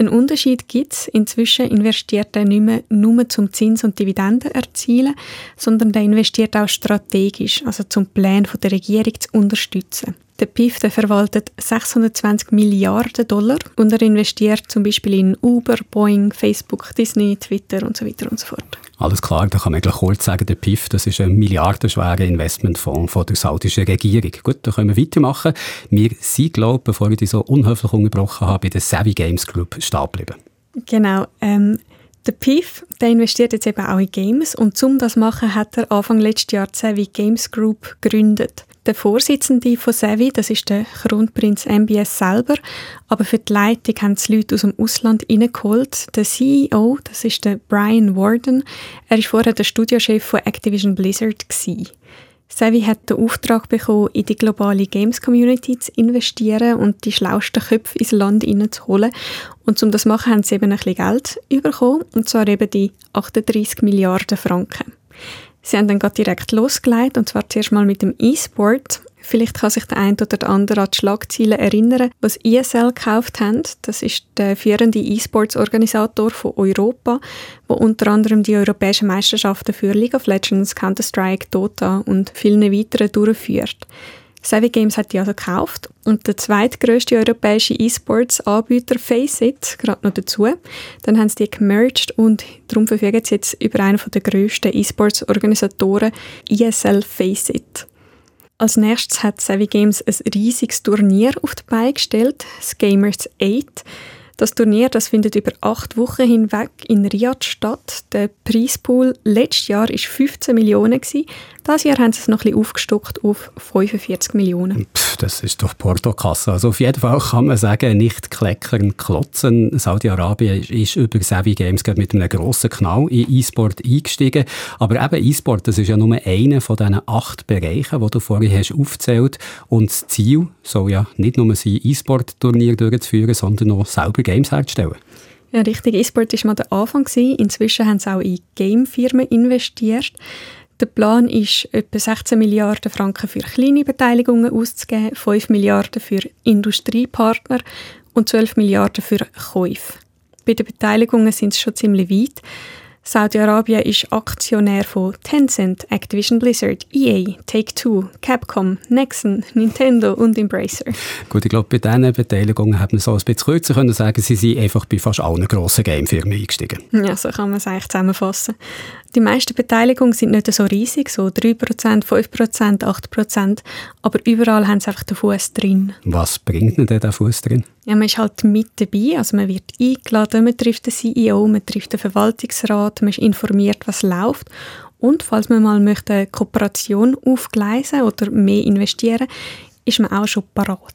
Ein Unterschied gibt es. Inzwischen investiert er nicht mehr nur zum Zins und Dividenden erzielen, sondern er investiert auch strategisch, also zum Plan der Regierung zu unterstützen. Der PIF der verwaltet 620 Milliarden Dollar und er investiert zum Beispiel in Uber, Boeing, Facebook, Disney, Twitter und so weiter und so fort. Alles klar, da kann man eigentlich kurz sagen, der PIF, das ist ein milliardenschwerer Investmentfonds von der saudischen Regierung. Gut, da können wir weitermachen. Wir sind, glaube bevor ich dich so unhöflich unterbrochen habe, bei der Savvy Games Group stehen geblieben. Genau. Ähm, der PIF der investiert jetzt eben auch in Games und um das machen, hat er Anfang letzten Jahr die Savvy Games Group gegründet. Der Vorsitzende von Sevi, das ist der Kronprinz MBS selber, aber für die Leitung haben sie Leute aus dem Ausland reingeholt. Der CEO, das ist der Brian Warden, er war vorher der Studiochef von Activision Blizzard. Gewesen. Sevi hat den Auftrag bekommen, in die globale Games-Community zu investieren und die schlauesten Köpfe ins Land hineinzuholen. Und um das zu machen, haben sie eben ein bisschen Geld bekommen, und zwar eben die 38 Milliarden Franken. Sie haben dann gerade direkt losgelegt, und zwar zuerst mal mit dem E-Sport. Vielleicht kann sich der eine oder der andere an die Schlagziele erinnern, was ESL gekauft haben. Das ist der führende E-Sports-Organisator von Europa, wo unter anderem die europäischen Meisterschaften für League of Legends, Counter-Strike, Dota und viele weitere durchführt. Savvy Games hat die also gekauft und der zweitgrößte europäische E-Sports-Anbieter Faceit gerade noch dazu. Dann haben sie die gemerged und darum verfügen sie jetzt über einen der grössten E-Sports-Organisatoren, ESL Faceit. Als nächstes hat Savvy Games ein riesiges Turnier auf die Beine gestellt, das Gamers 8. Das Turnier das findet über acht Wochen hinweg in Riyadh statt. Der Preispool letztes Jahr war 15 Millionen. Dieses Jahr haben sie es noch ein bisschen aufgestockt auf 45 Millionen. Pff, das ist doch Portokasse. Also auf jeden Fall kann man sagen, nicht kleckern, klotzen. Saudi-Arabien ist über Savvy Games mit einem grossen Knall in E-Sport eingestiegen. Aber eben E-Sport, das ist ja nur einer von diesen acht Bereichen, die du vorhin hast aufgezählt. Und das Ziel soll ja nicht nur sein, E-Sport-Turnier durchzuführen, sondern auch selber Games herzustellen. Ja, richtig. E-Sport war mal der Anfang. Inzwischen haben sie auch in Gamefirmen investiert. Der Plan ist, etwa 16 Milliarden Franken für kleine Beteiligungen auszugeben, 5 Milliarden für Industriepartner und 12 Milliarden für Käufe. Bei den Beteiligungen sind es schon ziemlich weit. Saudi-Arabien ist Aktionär von Tencent, Activision Blizzard, EA, Take-Two, Capcom, Nexon, Nintendo und Embracer. Gut, ich glaube, bei diesen Beteiligungen hat man so ein bisschen kürzer können sagen, sie sind einfach bei fast allen grossen Gamefirmen eingestiegen. Ja, so kann man es eigentlich zusammenfassen. Die meisten Beteiligungen sind nicht so riesig, so 3%, 5%, 8%, aber überall haben sie einfach den Fuß drin. Was bringt denn der Fuß drin? Ja, man ist halt mit dabei, also man wird eingeladen, man trifft den CEO, man trifft den Verwaltungsrat, man ist informiert, was läuft und falls man mal möchte eine Kooperation aufgleisen oder mehr investieren, ist man auch schon parat.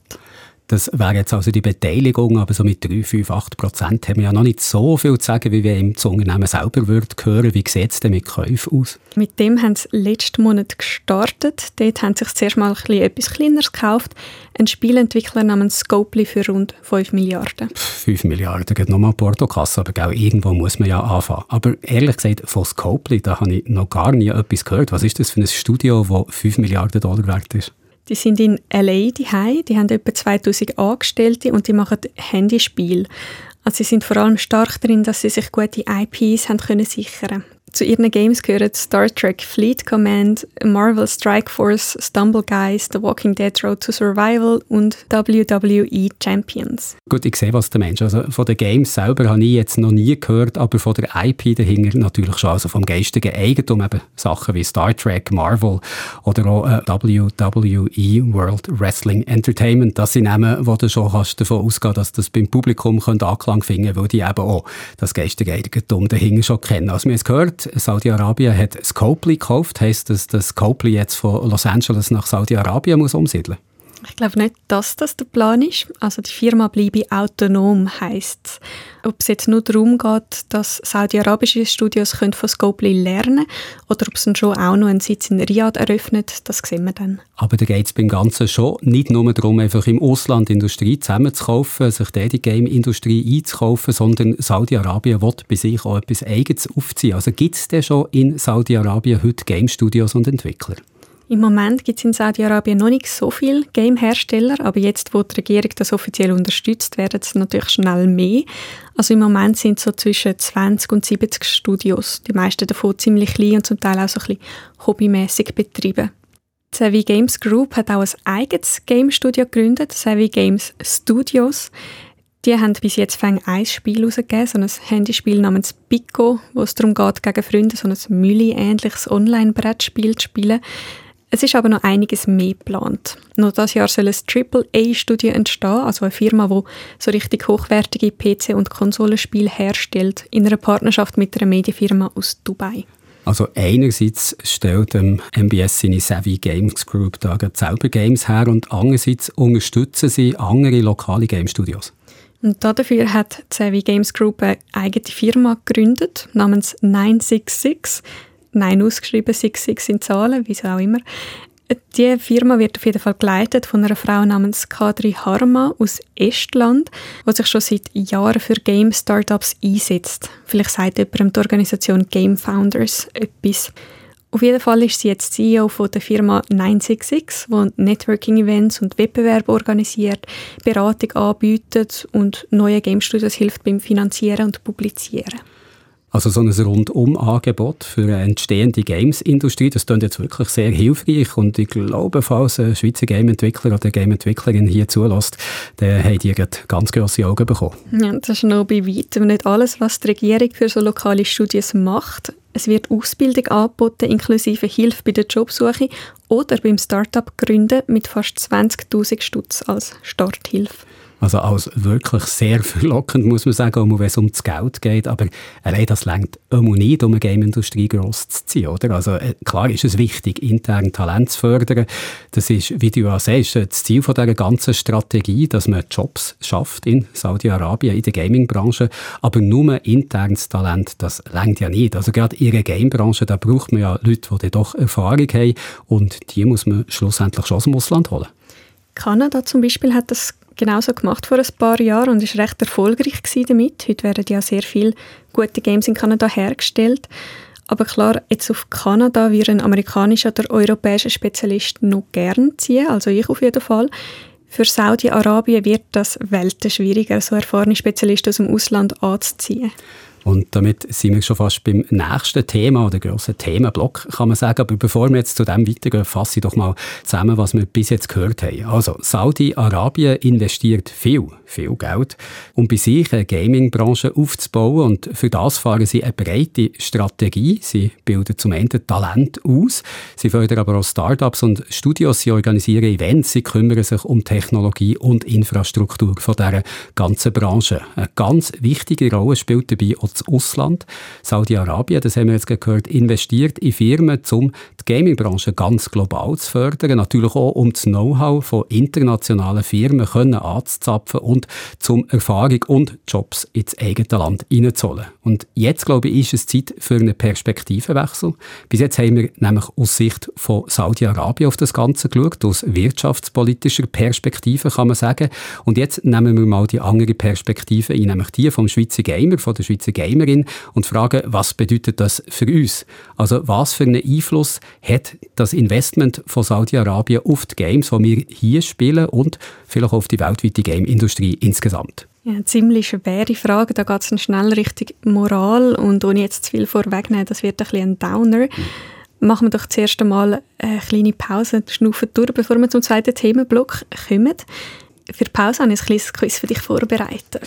Das wäre jetzt also die Beteiligung, aber so mit 3, 5, 8 Prozent haben wir ja noch nicht so viel zu sagen, wie wir im Unternehmen selber würden hören. Wie sieht es denn mit Käufen aus? Mit dem haben sie letzten Monat gestartet. Dort haben sie sich zuerst mal ein etwas Kleineres gekauft. Ein Spielentwickler namens Scopely für rund 5 Milliarden. 5 Milliarden, geht nochmal Portokasse, aber auch irgendwo muss man ja anfangen. Aber ehrlich gesagt, von Scopely, da habe ich noch gar nie etwas gehört. Was ist das für ein Studio, das 5 Milliarden Dollar wert ist? Die sind in LA die Die haben etwa 2000 Angestellte und die machen Handyspiel. Also sie sind vor allem stark darin, dass sie sich gute IPs haben können sichern. Zu ihren Games gehören Star Trek Fleet Command, Marvel Strike Force, Stumble Guys, The Walking Dead Road to Survival und WWE Champions. Gut, ich sehe, was der Mensch. Also von den Games selber habe ich jetzt noch nie gehört, aber von der IP dahinter natürlich schon. Also vom geistigen Eigentum, eben Sachen wie Star Trek, Marvel oder auch äh, WWE World Wrestling Entertainment. Das sind Namen, wo du schon kannst davon ausgehen dass das beim Publikum Anklang finden könnte, weil die eben auch das geistige Eigentum dahinter schon kennen. Also wir haben es gehört, Saudi-Arabien hat Scopely gekauft. Heißt das, dass Scopely jetzt von Los Angeles nach Saudi-Arabien muss umsiedeln? Ich glaube nicht, dass das der Plan ist. Also die Firma bleibe autonom, heißt Ob es jetzt nur darum geht, dass saudi-arabische Studios können von Scopely lernen oder ob es dann schon auch noch einen Sitz in Riyadh eröffnet, das sehen wir dann. Aber da geht es beim Ganzen schon nicht nur darum, einfach im Ausland Industrie zusammenzukaufen, sich dort die Game-Industrie einzukaufen, sondern Saudi-Arabien will bei sich auch etwas Eigenes aufziehen. Also gibt es denn schon in Saudi-Arabien heute Game-Studios und Entwickler? Im Moment gibt es in Saudi-Arabien noch nicht so viele Game-Hersteller, aber jetzt, wo die Regierung das offiziell unterstützt, werden es natürlich schnell mehr. Also im Moment sind so zwischen 20 und 70 Studios, die meisten davon ziemlich klein und zum Teil auch so ein bisschen hobbymäßig betrieben. Die Savvy Games Group hat auch ein eigenes Game-Studio gegründet, Savvy Games Studios. Die haben bis jetzt ein Spiel herausgegeben, so ein Handyspiel namens Pico, wo es darum geht, gegen Freunde so ein Mülli-ähnliches Online-Brettspiel zu spielen. Es ist aber noch einiges mehr geplant. Noch dieses Jahr soll ein AAA-Studio entstehen, also eine Firma, die so richtig hochwertige PC- und Konsolenspiele herstellt, in einer Partnerschaft mit einer Medienfirma aus Dubai. Also einerseits stellt ähm, MBS seine Savvy Games Group da selber Games her und andererseits unterstützen sie andere lokale Game Studios. Und dafür hat die Savvy Games Group eine eigene Firma gegründet namens 966 Nein ausgeschrieben, 66 in Zahlen, wieso auch immer. Die Firma wird auf jeden Fall geleitet von einer Frau namens Kadri Harma aus Estland, die sich schon seit Jahren für Game-Startups einsetzt. Vielleicht sagt jemand die Organisation Game Founders etwas. Auf jeden Fall ist sie jetzt CEO von der Firma 966, die Networking-Events und Wettbewerbe organisiert, Beratung anbietet und neue Game Studios hilft beim Finanzieren und Publizieren. Also so ein Rundum-Angebot für eine entstehende Games-Industrie, das klingt jetzt wirklich sehr hilfreich und ich glaube, falls ein Schweizer Game-Entwickler oder Game-Entwicklerin hier zulässt, dann haben die ganz grosse Augen bekommen. Ja, das ist noch bei weitem nicht alles, was die Regierung für so lokale Studios macht. Es wird Ausbildung angeboten, inklusive Hilfe bei der Jobsuche oder beim Start-up gründen mit fast 20'000 Stutz als Starthilfe. Also als wirklich sehr verlockend, muss man sagen, auch wenn es um das Geld geht. Aber allein das längt immer nicht, um eine Game-Industrie gross zu ziehen. Oder? Also äh, klar ist es wichtig, intern Talent zu fördern. Das ist, wie du ja sagst, das Ziel von dieser ganzen Strategie, dass man Jobs schafft in Saudi-Arabien, in der Gaming-Branche. Aber nur internes Talent, das längt ja nicht. Also gerade in der Game-Branche, da braucht man ja Leute, die doch Erfahrung haben. Und die muss man schlussendlich schon aus dem Ausland holen. Kanada zum Beispiel hat das genauso gemacht vor ein paar Jahren und ist recht erfolgreich damit. Heute werden ja sehr viele gute Games in Kanada hergestellt. Aber klar, jetzt auf Kanada würde ein amerikanischer oder europäischer Spezialist noch gern ziehen, also ich auf jeden Fall. Für Saudi-Arabien wird das Welten schwieriger, so erfahrene Spezialisten aus dem Ausland anzuziehen. Und damit sind wir schon fast beim nächsten Thema oder grossen Themenblock, kann man sagen. Aber bevor wir jetzt zu dem weitergehen, fasse ich doch mal zusammen, was wir bis jetzt gehört haben. Also, Saudi-Arabien investiert viel, viel Geld, um bei sich eine Gaming-Branche aufzubauen. Und für das fahren sie eine breite Strategie. Sie bilden zum Ende Talent aus. Sie fördern aber auch Startups und Studios. Sie organisieren Events. Sie kümmern sich um Technologie und Infrastruktur von dieser ganzen Branche. Eine ganz wichtige Rolle spielt dabei auch das Ausland. Saudi-Arabien, das haben wir jetzt gehört, investiert in Firmen, um die Gaming-Branche ganz global zu fördern. Natürlich auch, um das Know-how von internationalen Firmen können anzuzapfen und zum Erfahrung und Jobs ins eigene Land hineinzuholen. Und jetzt, glaube ich, ist es Zeit für einen Perspektivenwechsel. Bis jetzt haben wir nämlich aus Sicht von Saudi-Arabien auf das Ganze geschaut, aus wirtschaftspolitischer Perspektive kann man sagen. Und jetzt nehmen wir mal die andere Perspektive ein, nämlich die vom Schweizer Gamer, von der Schweizer Gamer Gamerin und fragen, was bedeutet das für uns? Also was für einen Einfluss hat das Investment von Saudi-Arabien auf die Games, die wir hier spielen und vielleicht auf die weltweite Game-Industrie insgesamt? Ja, eine ziemlich schwere Frage. Da geht es schnell Richtung Moral und ohne jetzt zu viel vorwegnehmen, das wird ein bisschen ein Downer. Machen wir doch zuerst einmal eine kleine Pause, schnaufen durch, bevor wir zum zweiten Themenblock kommen für die Pause habe ich ein kleines Quiz für dich vorbereitet.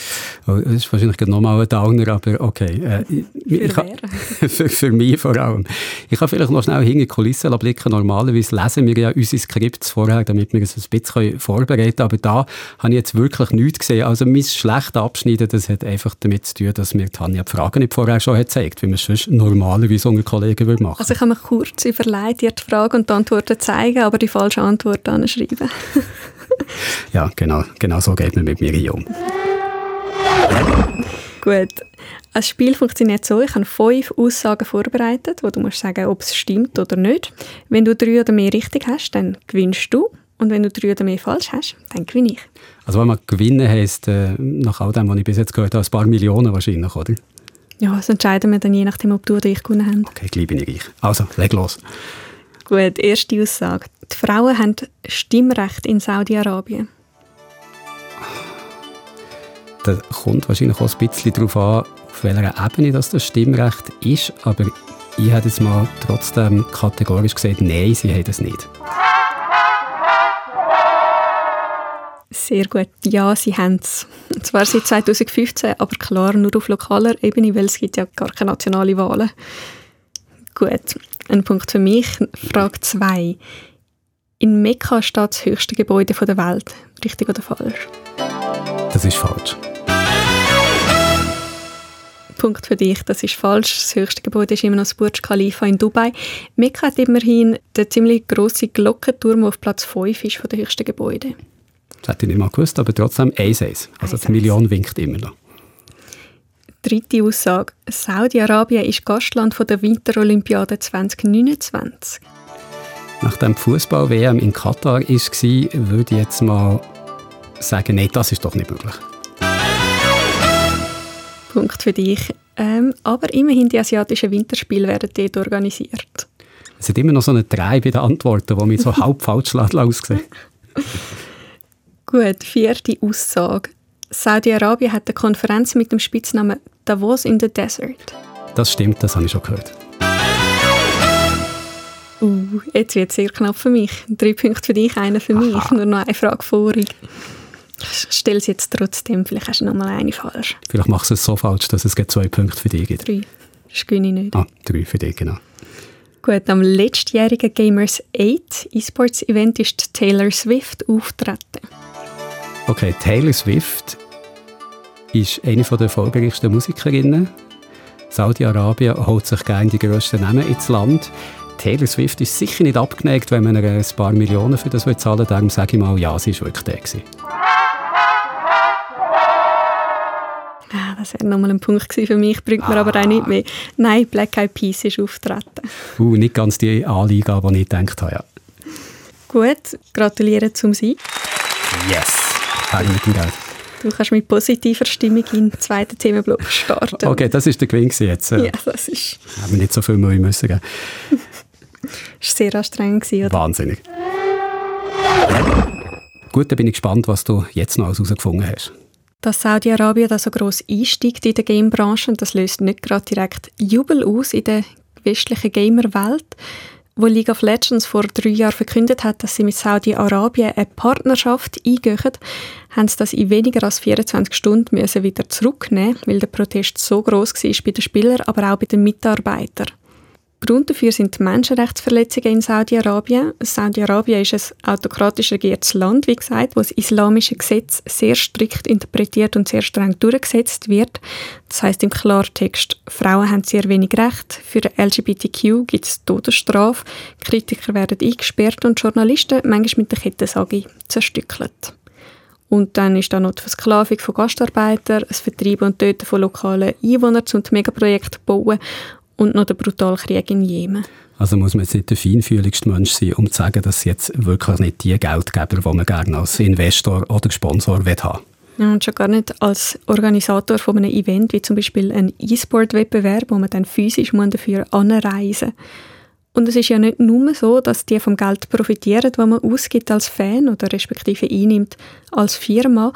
Oh, das ist wahrscheinlich nochmal ein Downer, aber okay. Äh, für, ich, [LAUGHS] für, für, mich vor allem. Ich kann vielleicht noch schnell hinter die Kulissen blicken. Normalerweise lesen wir ja unsere Skripts vorher, damit wir es ein bisschen vorbereiten können. Aber da habe ich jetzt wirklich nichts gesehen. Also mein schlechtes Abschneiden, das hat einfach damit zu tun, dass mir Tanja die Fragen nicht vorher schon gezeigt hat, wie man es sonst normalerweise unter Kollegen würde machen. Also ich habe mir kurz überlegt, dir die Frage und die Antworten zeigen, aber die falsche Antwort anschreiben. [LAUGHS] [LAUGHS] ja, genau, genau so geht man mit mir um. Gut. Ein Spiel funktioniert so, ich habe fünf Aussagen vorbereitet, wo du musst sagen, ob es stimmt oder nicht. Wenn du drei oder mehr richtig hast, dann gewinnst du. Und wenn du drei oder mehr falsch hast, dann gewinne ich. Also wenn man gewinnen heisst, äh, nach all dem, was ich bis jetzt gehört habe, ein paar Millionen wahrscheinlich, oder? Ja, das entscheiden wir dann je nachdem, ob du oder ich gewonnen haben. Okay, gleich bin ich reich. Also, leg los. Gut, erste Aussage. Die Frauen haben Stimmrecht in Saudi-Arabien. Das kommt wahrscheinlich auch ein bisschen darauf an, auf welcher Ebene das, das Stimmrecht ist. Aber ich hätte jetzt mal trotzdem kategorisch gesagt, nein, sie haben es nicht. Sehr gut. Ja, sie haben es. Und zwar seit 2015, aber klar nur auf lokaler Ebene, weil es gibt ja gar keine nationalen Wahlen. Gut, ein Punkt für mich. Frage 2. In Mekka steht das höchste Gebäude der Welt. Richtig oder falsch? Das ist falsch. Punkt für dich, das ist falsch. Das höchste Gebäude ist immer noch das Burj Khalifa in Dubai. Mekka hat immerhin den ziemlich grossen Glockenturm, der auf Platz 5 ist von den höchsten Gebäuden. Das hätte ich nicht mal gewusst, aber trotzdem 1-1. Also die Million winkt immer noch. Dritte Aussage. Saudi-Arabien ist Gastland von der Winterolympiade 2029. Nachdem die Fußball-WM in Katar war, würde ich jetzt mal sagen, nein, das ist doch nicht möglich. Punkt für dich. Ähm, aber immerhin die asiatischen Winterspiele werden dort organisiert. Es hat immer noch so eine Drei bei den Antworten, die mich so [LAUGHS] halb falsch aussehen. Gut, vierte Aussage. Saudi-Arabien hat eine Konferenz mit dem Spitznamen Davos in the Desert. Das stimmt, das habe ich schon gehört. Uh, jetzt wird es sehr knapp für mich. Drei Punkte für dich, einer für mich. Aha. Nur noch eine Frage vorig. Ich stelle es jetzt trotzdem. Vielleicht hast du noch mal eine falsch. Vielleicht machst du es so falsch, dass es zwei Punkte für dich gibt. Drei. Das gewinne ich nicht. Ah, drei für dich, genau. Gut, am letztjährigen Gamers 8 E-Sports Event ist Taylor Swift auftreten. Okay, Taylor Swift ist eine der erfolgreichsten Musikerinnen. Saudi-Arabien holt sich gerne die grössten Namen ins Land. Taylor Swift ist sicher nicht abgeneigt, wenn man ein paar Millionen für das zahlen will. Darum sage ich mal, ja, sie war wirklich der. Gewesen. Ah, das wäre nochmal ein Punkt für mich, bringt ah. mir aber auch nicht mehr. Nein, Black Eyed Peas ist auftreten. Uh, nicht ganz die Anliege, die ich gedacht habe, ja. Gut, gratuliere zum Sieg. Yes, Fertig mit dem Geld. Du kannst mit positiver Stimmung in den zweiten Themenblock starten. Okay, das ist der Gewinn jetzt. Ja, das ist... Haben wir nicht so viel Mühe müssen geben. Das war sehr anstrengend. Oder? Wahnsinnig. Gut, dann bin ich gespannt, was du jetzt noch herausgefunden hast. Dass Saudi-Arabien da so gross einsteigt in der Gamebranche, das löst nicht gerade direkt Jubel aus in der westlichen Gamerwelt. Wo League of Legends vor drei Jahren verkündet hat, dass sie mit Saudi-Arabien eine Partnerschaft eingehen, haben sie das in weniger als 24 Stunden müssen wieder zurücknehmen, weil der Protest so groß war bei den Spielern, aber auch bei den Mitarbeitern. Grund dafür sind die Menschenrechtsverletzungen in Saudi-Arabien. Saudi-Arabien ist ein autokratisch regiertes Land, wie gesagt, wo das islamische Gesetz sehr strikt interpretiert und sehr streng durchgesetzt wird. Das heißt im Klartext, Frauen haben sehr wenig Recht. Für LGBTQ gibt es Todesstrafe. Kritiker werden eingesperrt und Journalisten manchmal mit der Kettensage zerstückelt. Und dann ist da noch die Versklavung von Gastarbeitern, das Vertreiben und Töten von lokalen Einwohnern die Megaprojekte bauen und noch der brutale Krieg in Jemen. Also muss man jetzt nicht der feinfühligste Mensch sein, um zu sagen, dass jetzt wirklich nicht die Geldgeber, die man gerne als Investor oder Sponsor will haben ja, und schon gar nicht als Organisator von einem Event, wie zum Beispiel ein E-Sport-Wettbewerb, wo man dann physisch dafür anreisen muss. Und es ist ja nicht nur so, dass die vom Geld profitieren, das man ausgibt als Fan oder respektive einnimmt als Firma.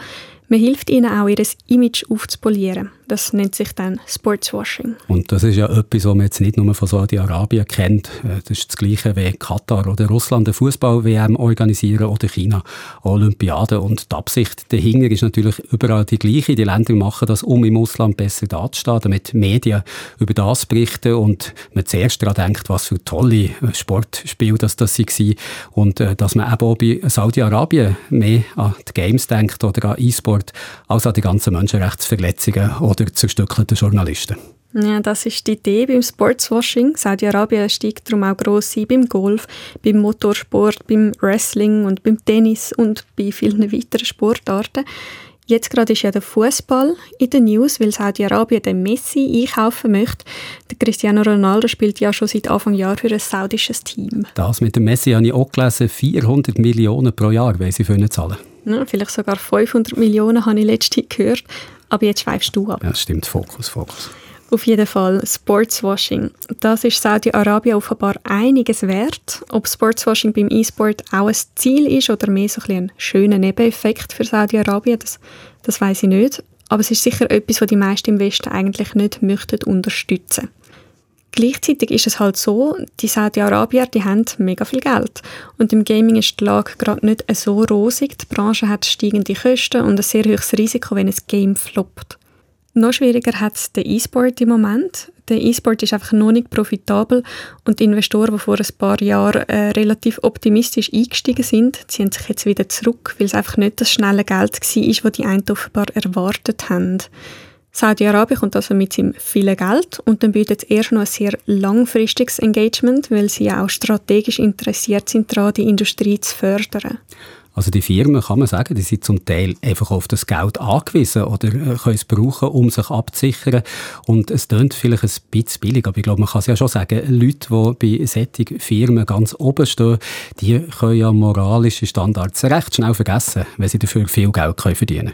Man hilft ihnen auch, ihr Image aufzupolieren. Das nennt sich dann Sportswashing. Und das ist ja etwas, was man jetzt nicht nur von Saudi-Arabien kennt. Äh, das ist das Gleiche wie Katar oder Russland eine Fußball-WM organisieren oder China Olympiade. Und die Absicht dahinter ist natürlich überall die gleiche. Die Länder machen das, um im Ausland besser dazustehen, damit Medien über das berichten und man zuerst daran denkt, was für tolle äh, Sportspiele das, das waren. Und äh, dass man eben auch bei Saudi-Arabien mehr an die Games denkt oder an E-Sport als an die ganzen Menschenrechtsverletzungen oder oder zerstückelten Journalisten. Ja, das ist die Idee beim Sportswashing. Saudi-Arabien steigt darum auch gross ein beim Golf, beim Motorsport, beim Wrestling und beim Tennis und bei vielen weiteren Sportarten. Jetzt gerade ist ja der Fußball in den News, weil Saudi-Arabien den Messi einkaufen möchte. Der Cristiano Ronaldo spielt ja schon seit Anfang Jahr für ein saudisches Team. Das mit dem Messi habe ich auch gelesen. 400 Millionen pro Jahr weil sie für ihn zahlen. Ja, vielleicht sogar 500 Millionen habe ich letztens gehört. Aber jetzt schweifst du ab. Ja, das stimmt. Fokus, Fokus. Auf jeden Fall Sportswashing. Das ist Saudi-Arabien offenbar einiges wert. Ob Sportswashing beim E-Sport auch ein Ziel ist oder mehr so ein, ein schöner Nebeneffekt für Saudi-Arabien, das, das weiß ich nicht. Aber es ist sicher etwas, was die meisten im Westen eigentlich nicht möchten unterstützen. Gleichzeitig ist es halt so, die Saudi-Arabier, die haben mega viel Geld. Und im Gaming ist die Lage gerade nicht so rosig. Die Branche hat steigende Kosten und ein sehr hohes Risiko, wenn ein Game floppt. Noch schwieriger hat es der E-Sport im Moment. Der E-Sport ist einfach noch nicht profitabel und die Investoren, die vor ein paar Jahren äh, relativ optimistisch eingestiegen sind, ziehen sich jetzt wieder zurück, weil es einfach nicht das schnelle Geld war, das die einen offenbar erwartet haben. Saudi-Arabien kommt also mit seinem vielen Geld und dann bietet es erst noch ein sehr langfristiges Engagement, weil sie auch strategisch interessiert sind, daran, die Industrie zu fördern. Also die Firmen, kann man sagen, die sind zum Teil einfach auf das Geld angewiesen oder äh, können es brauchen, um sich abzusichern. Und es klingt vielleicht ein bisschen billig, aber ich glaube, man kann es ja schon sagen, Leute, die bei solchen Firmen ganz oben stehen, die können ja moralische Standards recht schnell vergessen, wenn sie dafür viel Geld können verdienen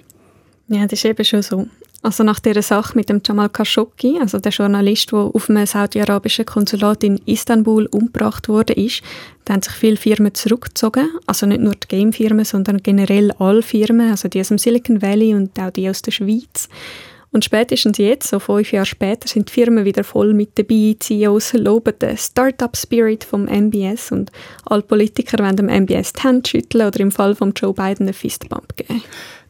können. Ja, das ist eben schon so. Also nach dieser Sache mit dem Jamal Khashoggi, also der Journalist, der auf einem saudi-arabischen Konsulat in Istanbul umgebracht wurde, ist, da haben sich viele Firmen zurückgezogen. Also nicht nur die Game-Firmen, sondern generell alle Firmen, also die aus dem Silicon Valley und auch die aus der Schweiz. Und spätestens jetzt, so fünf Jahre später, sind die Firmen wieder voll mit dabei. CEOs loben den Startup-Spirit vom MBS und alle Politiker wollen dem MBS die Hand schütteln oder im Fall von Joe Biden einen Fistbump geben.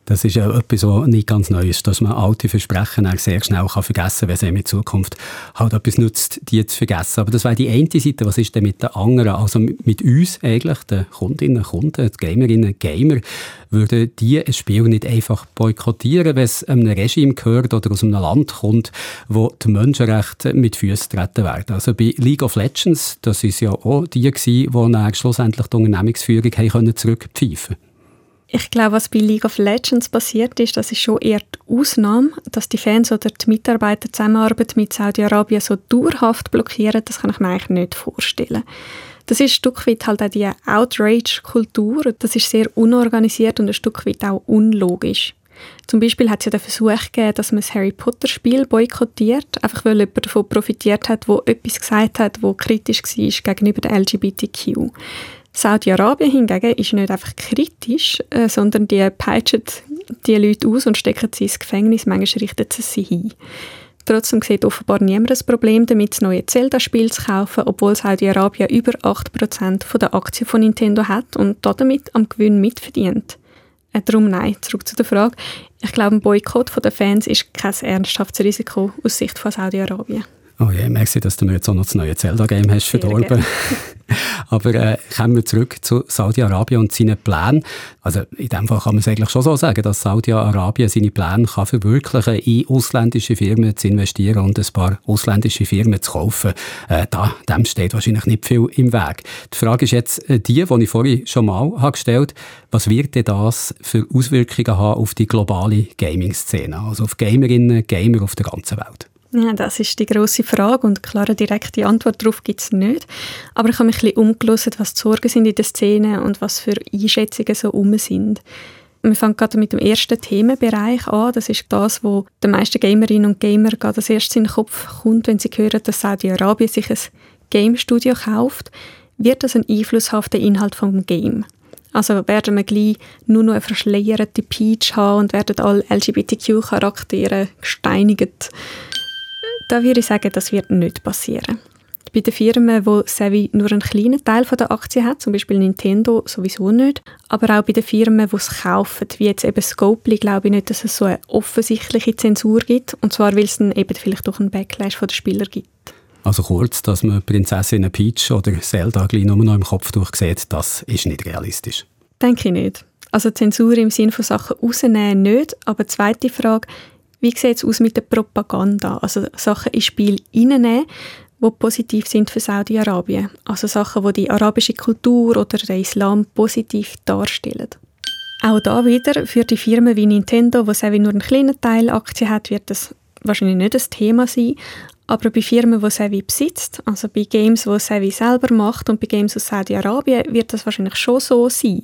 Das ist ja etwas, was nicht ganz neu ist, dass man alte Versprechen auch sehr schnell kann vergessen kann, wenn es in Zukunft halt etwas nützt, die zu vergessen. Aber das wäre die eine Seite. Was ist denn mit den anderen? Also mit uns eigentlich, den Kundinnen, Kunden, die Gamerinnen, Gamer, würden die ein Spiel nicht einfach boykottieren, wenn es einem Regime gehört oder aus einem Land kommt, wo die Menschenrechte mit Füßen treten werden. Also bei League of Legends, das ist ja auch die gewesen, die schlussendlich die Unternehmensführung haben zurückpfeifen konnten. Ich glaube, was bei League of Legends passiert ist, das ist schon eher die Ausnahme, dass die Fans oder die Mitarbeiter Zusammenarbeit mit Saudi-Arabien so dauerhaft blockieren, das kann ich mir eigentlich nicht vorstellen. Das ist ein Stück weit halt auch die Outrage-Kultur. Das ist sehr unorganisiert und ein Stück weit auch unlogisch. Zum Beispiel hat es ja den Versuch gegeben, dass man das Harry Potter-Spiel boykottiert, einfach weil jemand davon profitiert hat, wo etwas gesagt hat, wo kritisch war gegenüber der LGBTQ. Saudi-Arabien hingegen ist nicht einfach kritisch, äh, sondern die peitschen die Leute aus und stecken sie ins Gefängnis. Manchmal richten sie sie hin. Trotzdem sieht offenbar niemand das Problem damit, das neue Zelda-Spiel zu kaufen, obwohl Saudi-Arabien über 8% der Aktien von Nintendo hat und damit am Gewinn mitverdient. Äh, darum nein, zurück zu der Frage. Ich glaube, ein Boykott der Fans ist kein ernsthaftes Risiko aus Sicht von Saudi-Arabien. Oh ja, merke, dass du mir jetzt auch noch das neue Zelda-Game hast verdorben. [LAUGHS] Aber äh, kommen wir zurück zu Saudi-Arabien und seinen Plänen. Also in dem Fall kann man es eigentlich schon so sagen, dass Saudi-Arabien seine Pläne kann verwirklichen in ausländische Firmen zu investieren und ein paar ausländische Firmen zu kaufen. Äh, da, dem steht wahrscheinlich nicht viel im Weg. Die Frage ist jetzt äh, die, die ich vorhin schon mal habe gestellt was wird denn das für Auswirkungen haben auf die globale Gaming-Szene, also auf Gamerinnen, Gamer auf der ganzen Welt? Ja, das ist die große Frage und klare direkte Antwort darauf gibt es nicht. Aber ich habe mich ein bisschen umgelesen, was die Sorgen sind in der Szene und was für Einschätzungen so um sind. Wir fangen gerade mit dem ersten Themenbereich an. Das ist das, wo den meisten Gamerinnen und Gamer gerade als erstes in den Kopf kommt, wenn sie hören, dass Saudi-Arabien sich ein Game-Studio kauft. Wird das ein Einfluss auf den Inhalt vom Game? Also werden wir gleich nur noch eine verschleierte Peach haben und werden alle LGBTQ-Charaktere gesteinigt da würde ich sagen, das wird nicht passieren. Bei den Firmen, wo Sevi nur einen kleinen Teil der Aktien hat, zum Beispiel Nintendo, sowieso nicht. Aber auch bei den Firmen, die es kaufen, wie jetzt eben Scopely, glaube ich nicht, dass es so eine offensichtliche Zensur gibt. Und zwar, weil es dann eben vielleicht durch einen Backlash von den Spielern gibt. Also kurz, dass man Prinzessin Peach oder Zelda gleich nur noch im Kopf durchsieht, das ist nicht realistisch. Denke ich nicht. Also Zensur im Sinne von Sachen rausnehmen nicht. Aber zweite Frage, wie sieht es aus mit der Propaganda? Also Sachen ins Spiel reinnehmen, die positiv sind für Saudi-Arabien. Also Sachen, die die arabische Kultur oder den Islam positiv darstellen. Auch da wieder, für die Firmen wie Nintendo, wo Sevi nur einen kleinen Teil Aktien hat, wird das wahrscheinlich nicht das Thema sein. Aber bei Firmen, die Sevi besitzt, also bei Games, die Sevi selber macht und bei Games aus Saudi-Arabien, wird das wahrscheinlich schon so sein.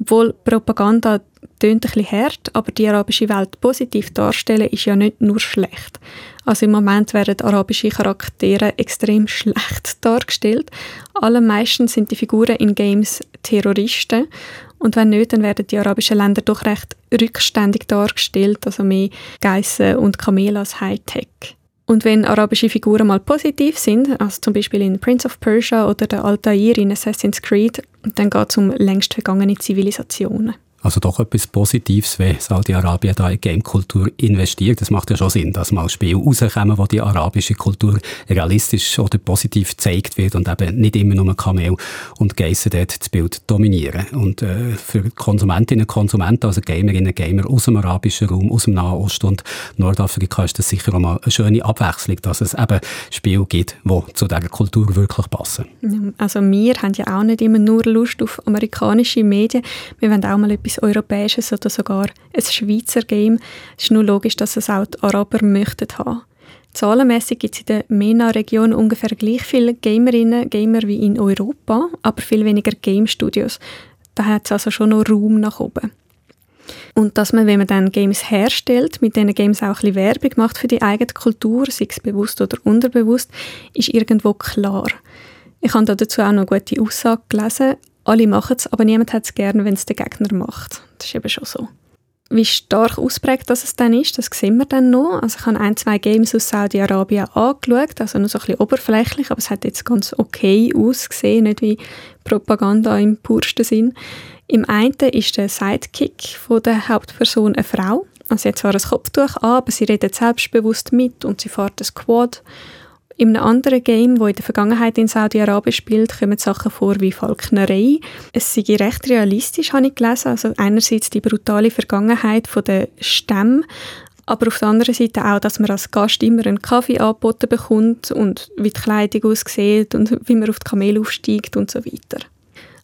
Obwohl Propaganda tönt ein bisschen hart, aber die arabische Welt positiv darstellen ist ja nicht nur schlecht. Also im Moment werden arabische Charaktere extrem schlecht [LAUGHS] dargestellt. Allermeistens sind die Figuren in Games Terroristen und wenn nicht, dann werden die arabischen Länder doch recht rückständig dargestellt, also mehr Geissen und Kamele als Hightech. Und wenn arabische Figuren mal positiv sind, also zum Beispiel in Prince of Persia oder der Altair in Assassin's Creed, dann geht es um längst vergangene Zivilisationen. Also doch etwas Positives, wenn Saudi-Arabien da in Game-Kultur investiert. Das macht ja schon Sinn, dass mal Spiele rauskommen, wo die arabische Kultur realistisch oder positiv gezeigt wird und eben nicht immer nur Kamel und Geissen dort das Bild dominieren. Und äh, für Konsumentinnen und Konsumenten, also Gamerinnen und Gamer aus dem arabischen Raum, aus dem Nahen Osten und Nordafrika ist das sicher auch mal eine schöne Abwechslung, dass es eben Spiele gibt, die zu dieser Kultur wirklich passen. Also wir haben ja auch nicht immer nur Lust auf amerikanische Medien. Wir wollen auch mal etwas etwas Europäisches oder sogar ein Schweizer Game. Es ist nur logisch, dass es auch die Araber möchten haben. Zahlenmässig gibt es in der MENA-Region ungefähr gleich viele Gamerinnen Gamer wie in Europa, aber viel weniger Game-Studios. Da hat es also schon noch Raum nach oben. Und dass man, wenn man dann Games herstellt, mit diesen Games auch ein bisschen Werbung macht für die eigene Kultur, sei es bewusst oder unterbewusst, ist irgendwo klar. Ich habe dazu auch noch gute Aussage gelesen. Alle machen es, aber niemand hat es gerne, wenn es der Gegner macht. Das ist eben schon so. Wie stark ausprägt das es dann ist, das sehen wir dann noch. Also ich habe ein, zwei Games aus Saudi-Arabien angeschaut, also nur so ein bisschen oberflächlich, aber es hat jetzt ganz okay ausgesehen, nicht wie Propaganda im pursten Sinn. Im einen ist der Sidekick von der Hauptperson eine Frau. Also sie hat zwar ein Kopftuch an, aber sie redet selbstbewusst mit und sie fährt ein Quad. In einem anderen Game, wo in der Vergangenheit in Saudi-Arabien spielt, kommen Sachen vor wie Falknerei. Es sei recht realistisch, habe ich gelesen. Also einerseits die brutale Vergangenheit der Stämme, aber auf der anderen Seite auch, dass man als Gast immer einen Kaffee angeboten bekommt und wie die Kleidung aussieht und wie man auf die Kamel aufsteigt und so weiter.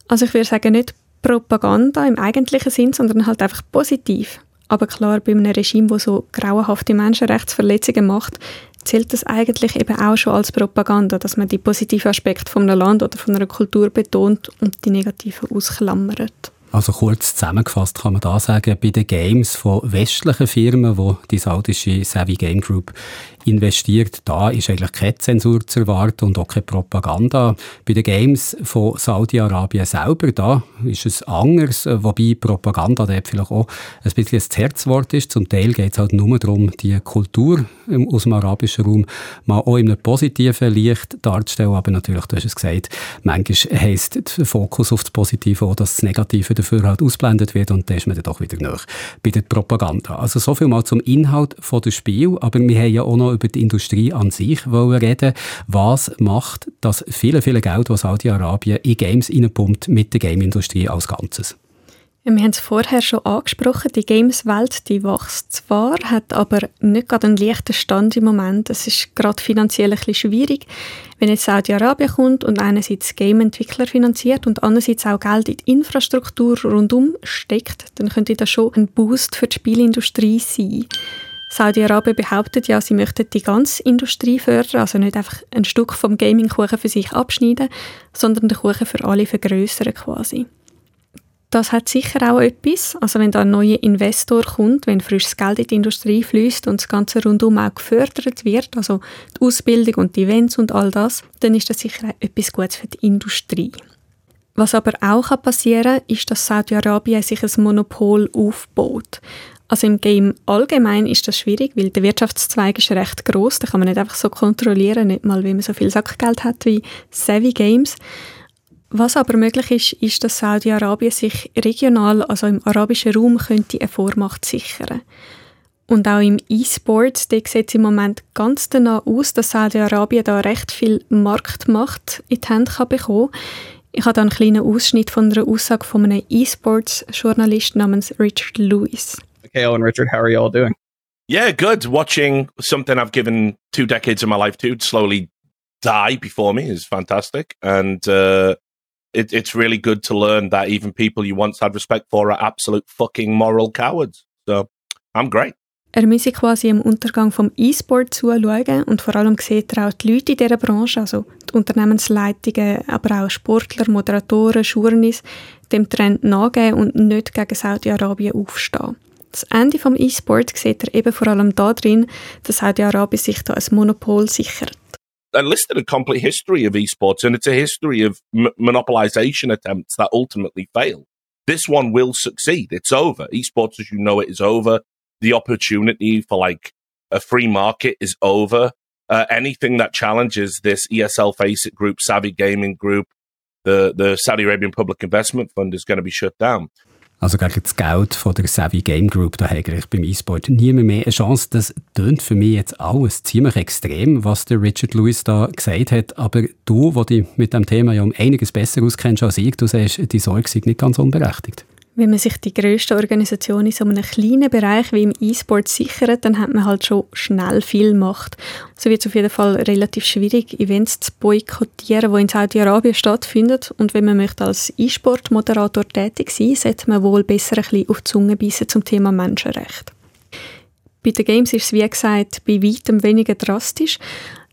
Also ich würde sagen, nicht Propaganda im eigentlichen Sinn, sondern halt einfach positiv. Aber klar, bei einem Regime, das so grauenhafte Menschenrechtsverletzungen macht, zählt das eigentlich eben auch schon als Propaganda, dass man die positiven Aspekte von einem Land oder von einer Kultur betont und die negativen ausklammert. Also kurz zusammengefasst kann man da sagen, bei den Games von westlichen Firmen, wo die saudische Savvy Game Group investiert, da ist eigentlich keine Zensur zu erwarten und auch keine Propaganda. Bei den Games von Saudi-Arabien selber, da ist es anders, wobei Propaganda dort vielleicht auch ein bisschen das Herzwort ist. Zum Teil geht es halt nur darum, die Kultur aus dem arabischen Raum mal auch in einem positiven Licht darzustellen, aber natürlich, du hast es gesagt, manchmal heisst der Fokus auf das Positive auch, dass das Negative dafür halt ausblendet wird und dann ist man dann doch wieder nach bei der Propaganda. Also so viel mal zum Inhalt des Spiels, aber wir haben ja auch noch über die Industrie an sich wollen reden. Was macht das viele, viele Geld, das Saudi-Arabien in Games reinpumpt, mit der Game-Industrie als Ganzes? Wir haben es vorher schon angesprochen, die Games-Welt, wächst zwar, hat aber nicht gerade einen leichten Stand im Moment. Es ist gerade finanziell ein bisschen schwierig, wenn jetzt Saudi-Arabien kommt und einerseits Game-Entwickler finanziert und andererseits auch Geld in die Infrastruktur rundum steckt, dann könnte das schon ein Boost für die Spielindustrie sein. Saudi-Arabien behauptet ja, sie möchten die ganze Industrie fördern, also nicht einfach ein Stück vom Gaming-Kuchen für sich abschneiden, sondern den Kuchen für alle vergrößern quasi. Das hat sicher auch etwas, also wenn da ein neuer Investor kommt, wenn frisches Geld in die Industrie fließt und das Ganze rundum auch gefördert wird, also die Ausbildung und die Events und all das, dann ist das sicher auch etwas Gutes für die Industrie. Was aber auch passieren kann, ist, dass Saudi-Arabien sich ein Monopol aufbaut. Also im Game allgemein ist das schwierig, weil der Wirtschaftszweig ist recht groß. Da kann man nicht einfach so kontrollieren, nicht mal, wie man so viel Sackgeld hat wie Savvy Games. Was aber möglich ist, ist, dass Saudi-Arabien sich regional, also im arabischen Raum, könnte eine Vormacht sichern. Und auch im E-Sports, sieht es im Moment ganz danach aus, dass Saudi-Arabien da recht viel Marktmacht in die Hände kann bekommen Ich habe da einen kleinen Ausschnitt von einer Aussage von einem E-Sports-Journalist namens Richard Lewis. Mikhail and Richard, how are you all doing? Yeah, good. Watching something I've given two decades of my life to slowly die before me is fantastic. And uh, it, it's really good to learn that even people you once had respect for are absolute fucking moral cowards. So, I'm great. Er müsse quasi im Untergang vom E-Sport zuschauen und vor allem sieht er auch die Leute in dieser Branche, also die Unternehmensleitungen, aber auch Sportler, Moderatoren, Journeys, dem Trend nachgehen und nicht gegen Saudi-Arabien aufstehen. Das Ende vom E-Sport sieht er eben vor allem darin, dass Saudi-Arabien sich da Monopol sichert. I listed a complete history of esports, and it's a history of monopolization attempts that ultimately fail. This one will succeed. It's over. Esports, as you know it, is over. The opportunity for like a free market is over. Uh, anything that challenges this ESL Faceit Group, Savvy Gaming Group, the the Saudi Arabian Public Investment Fund is going to be shut down. Also gegen das Geld von der Savvy Game Group, da habe ich beim E-Sport niemand mehr eine Chance. Das tönt für mich jetzt alles ziemlich extrem, was der Richard Lewis da gesagt hat. Aber du, wo dich mit dem Thema ja um einiges besser auskennst als ich, du sagst, die Sorge sei nicht ganz unberechtigt. Wenn man sich die grösste Organisation in so einem kleinen Bereich wie im E-Sport sichert, dann hat man halt schon schnell viel Macht. So wird es auf jeden Fall relativ schwierig, Events zu boykottieren, die in Saudi-Arabien stattfinden. Und wenn man möchte als E-Sport-Moderator tätig sein, sollte man wohl besser ein bisschen auf die Zunge beißen zum Thema Menschenrecht. Bei den Games ist es, wie gesagt, bei weitem weniger drastisch.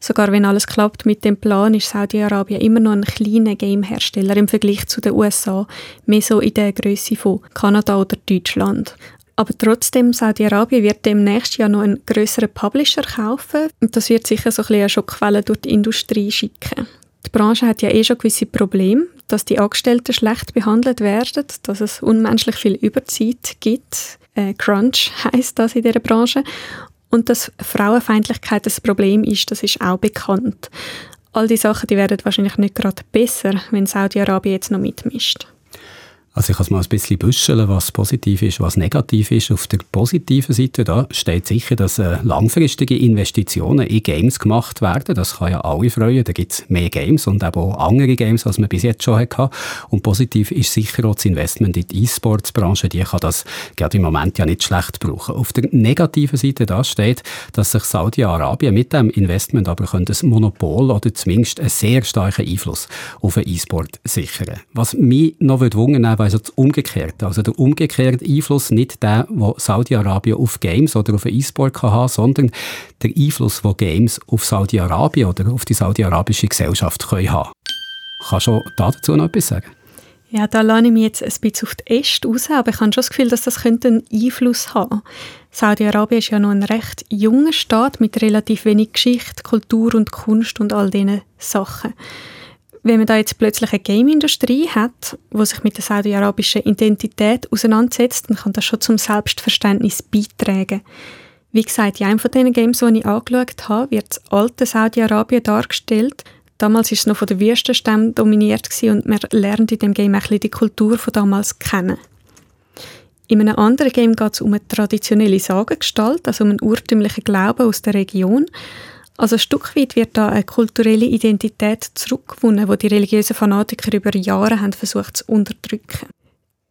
Sogar wenn alles klappt mit dem Plan, ist Saudi-Arabien immer noch ein kleiner Game-Hersteller im Vergleich zu den USA, mehr so in der Größe von Kanada oder Deutschland. Aber trotzdem, Saudi-Arabien wird demnächst ja noch einen größeren Publisher kaufen und das wird sicher so ein bisschen eine Schockwelle durch die Industrie schicken. Die Branche hat ja eh schon gewisse Probleme, dass die Angestellten schlecht behandelt werden, dass es unmenschlich viel Überzeit gibt. Äh, Crunch [LAUGHS] heißt das in dieser Branche. Und dass Frauenfeindlichkeit ein Problem ist, das ist auch bekannt. All die Sachen, die werden wahrscheinlich nicht gerade besser, wenn Saudi-Arabien jetzt noch mitmischt. Also ich kann es mal ein bisschen büscheln, was positiv ist, was negativ ist. Auf der positiven Seite da steht sicher, dass äh, langfristige Investitionen in Games gemacht werden. Das kann ja alle freuen. Da gibt es mehr Games und auch andere Games, als man bis jetzt schon hatte. Und positiv ist sicher auch das Investment in die E-Sports-Branche. Die kann das gerade im Moment ja nicht schlecht brauchen. Auf der negativen Seite da steht, dass sich Saudi-Arabien mit dem Investment aber ein Monopol oder zumindest einen sehr starken Einfluss auf den E-Sport sichern. Was mich noch wundern also das Umgekehrte. Also der umgekehrte Einfluss, nicht der, wo Saudi-Arabien auf Games oder auf E-Sport kann haben, sondern der Einfluss, wo Games auf Saudi-Arabien oder auf die saudi-arabische Gesellschaft können haben. Kannst du dazu noch etwas sagen? Ja, da lerne ich mich jetzt ein bisschen auf die Äste raus, aber ich habe schon das Gefühl, dass das einen Einfluss haben könnte. Saudi-Arabien ist ja noch ein recht junger Staat mit relativ wenig Geschichte, Kultur und Kunst und all diesen Sachen wenn man da jetzt plötzlich eine Game-Industrie hat, die sich mit der saudi-arabischen Identität auseinandersetzt, dann kann das schon zum Selbstverständnis beitragen. Wie gesagt, in einem von diesen Games, die ich angeschaut habe, wird das alte Saudi-Arabien dargestellt. Damals war es noch von den Wüstenstämmen dominiert und man lernt in dem Game ein bisschen die Kultur von damals kennen. In einem anderen Game geht es um eine traditionelle Sagengestalt, also um einen urtümlichen Glauben aus der Region. Also ein Stück weit wird da eine kulturelle Identität zurückgewonnen, wo die religiösen Fanatiker über Jahre haben versucht zu unterdrücken.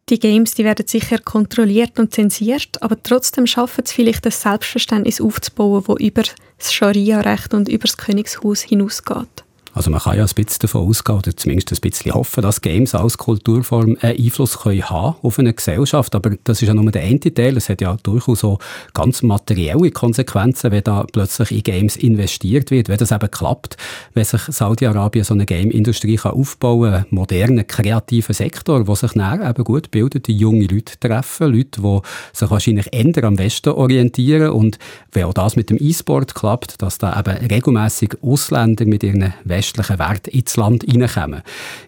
Die Games die werden sicher kontrolliert und zensiert, aber trotzdem schaffen es vielleicht, ein Selbstverständnis aufzubauen, das über das Scharia-Recht und über das Königshaus hinausgeht. Also man kann ja ein bisschen davon ausgehen, oder zumindest ein bisschen hoffen, dass Games als Kulturform einen Einfluss können haben auf eine Gesellschaft, aber das ist ja nur der eine Teil, es hat ja durchaus auch ganz materielle Konsequenzen, wenn da plötzlich in Games investiert wird, wenn das eben klappt, wenn sich Saudi-Arabien so eine Game-Industrie aufbauen kann, einen modernen, kreativen Sektor, wo sich dann eben gut bildete junge Leute treffen, Leute, die sich wahrscheinlich eher am Westen orientieren. Und wenn auch das mit dem E-Sport klappt, dass da eben regelmäßig Ausländer mit ihren westlichen Werte ins Land hineinkommen.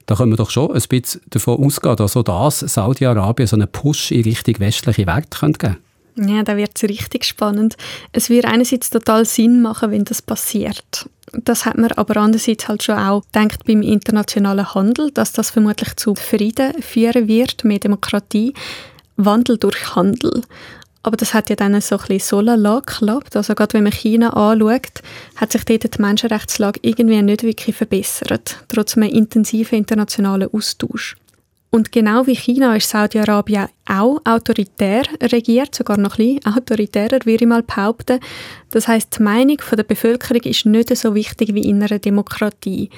Da können wir doch schon ein bisschen davon ausgehen, dass auch das Saudi-Arabien so einen Push in Richtung westliche Werte geben könnte. Ja, da wird es richtig spannend. Es wird einerseits total Sinn machen, wenn das passiert. Das hat man aber andererseits halt schon auch gedacht beim internationalen Handel, dass das vermutlich zu Frieden führen wird, mehr Demokratie, Wandel durch Handel. Aber das hat ja dann so ein bisschen so geklappt. Also gerade wenn man China anschaut, hat sich dort die Menschenrechtslage irgendwie nicht wirklich verbessert, trotz einem intensiven internationalen Austausch. Und genau wie China ist Saudi-Arabien auch autoritär regiert, sogar noch ein bisschen autoritärer, würde ich mal behaupten. Das heißt, die Meinung der Bevölkerung ist nicht so wichtig wie in einer Demokratie.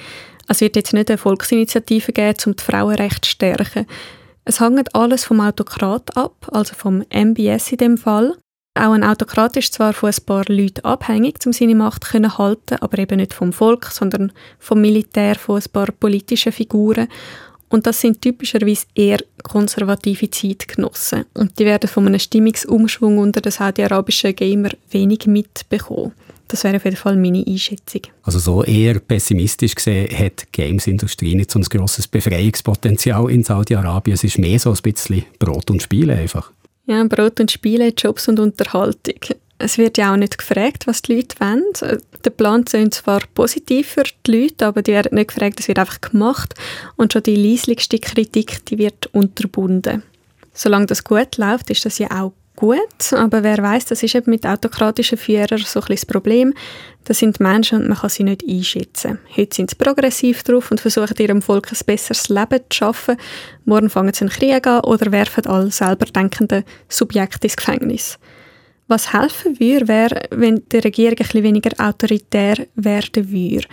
Es wird jetzt nicht eine Volksinitiative geben, um die Frauenrechte zu stärken. Es hängt alles vom Autokrat ab, also vom MBS in dem Fall. Auch ein Autokrat ist zwar von ein paar Leuten abhängig, um seine Macht zu halten, aber eben nicht vom Volk, sondern vom Militär, von ein paar politischen Figuren. Und das sind typischerweise eher konservative Zeitgenossen. Und die werden von einem Stimmungsumschwung unter den saudi-arabischen Gamer wenig mitbekommen. Das wäre auf jeden Fall meine Einschätzung. Also so eher pessimistisch gesehen hat die Games-Industrie nicht so ein grosses Befreiungspotenzial in Saudi-Arabien. Es ist mehr so ein bisschen Brot und Spiele einfach. Ja, Brot und Spiele, Jobs und Unterhaltung. Es wird ja auch nicht gefragt, was die Leute wollen. Der Plan sind zwar positiv für die Leute, aber die werden nicht gefragt, es wird einfach gemacht. Und schon die leislichste Kritik, die wird unterbunden. Solange das gut läuft, ist das ja auch gut, aber wer weiß, das ist eben mit autokratischen Führern so ein das Problem. Das sind Menschen und man kann sie nicht einschätzen. Heute sind sie progressiv drauf und versuchen ihrem Volk ein besseres Leben zu schaffen. Morgen fangen sie einen Krieg an oder werfen alle selber denkenden Subjekte ins Gefängnis. Was helfen würde, wäre, wenn die Regierung ein bisschen weniger autoritär werden würde.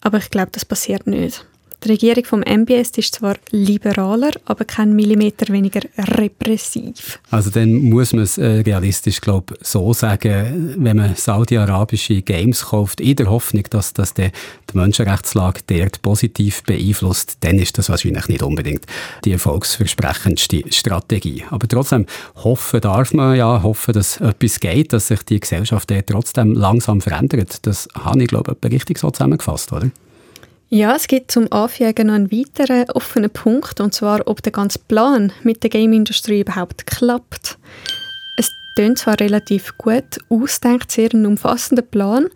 Aber ich glaube, das passiert nicht. Die Regierung vom MBS ist zwar liberaler, aber kein Millimeter weniger repressiv. Also dann muss man es äh, realistisch glaub, so sagen, wenn man saudi-arabische Games kauft, in der Hoffnung, dass das die, Menschenrechtslage dort positiv beeinflusst, dann ist das wahrscheinlich nicht unbedingt die erfolgsversprechendste Strategie. Aber trotzdem hoffen darf man ja, hoffen, dass etwas geht, dass sich die Gesellschaft dort trotzdem langsam verändert. Das habe ich, glaube ich, richtig so zusammengefasst, oder? Ja, es gibt zum Anfügen noch einen weiteren offenen Punkt, und zwar, ob der ganze Plan mit der Game-Industrie überhaupt klappt. Es klingt zwar relativ gut ausdenkt, sehr ein umfassender Plan,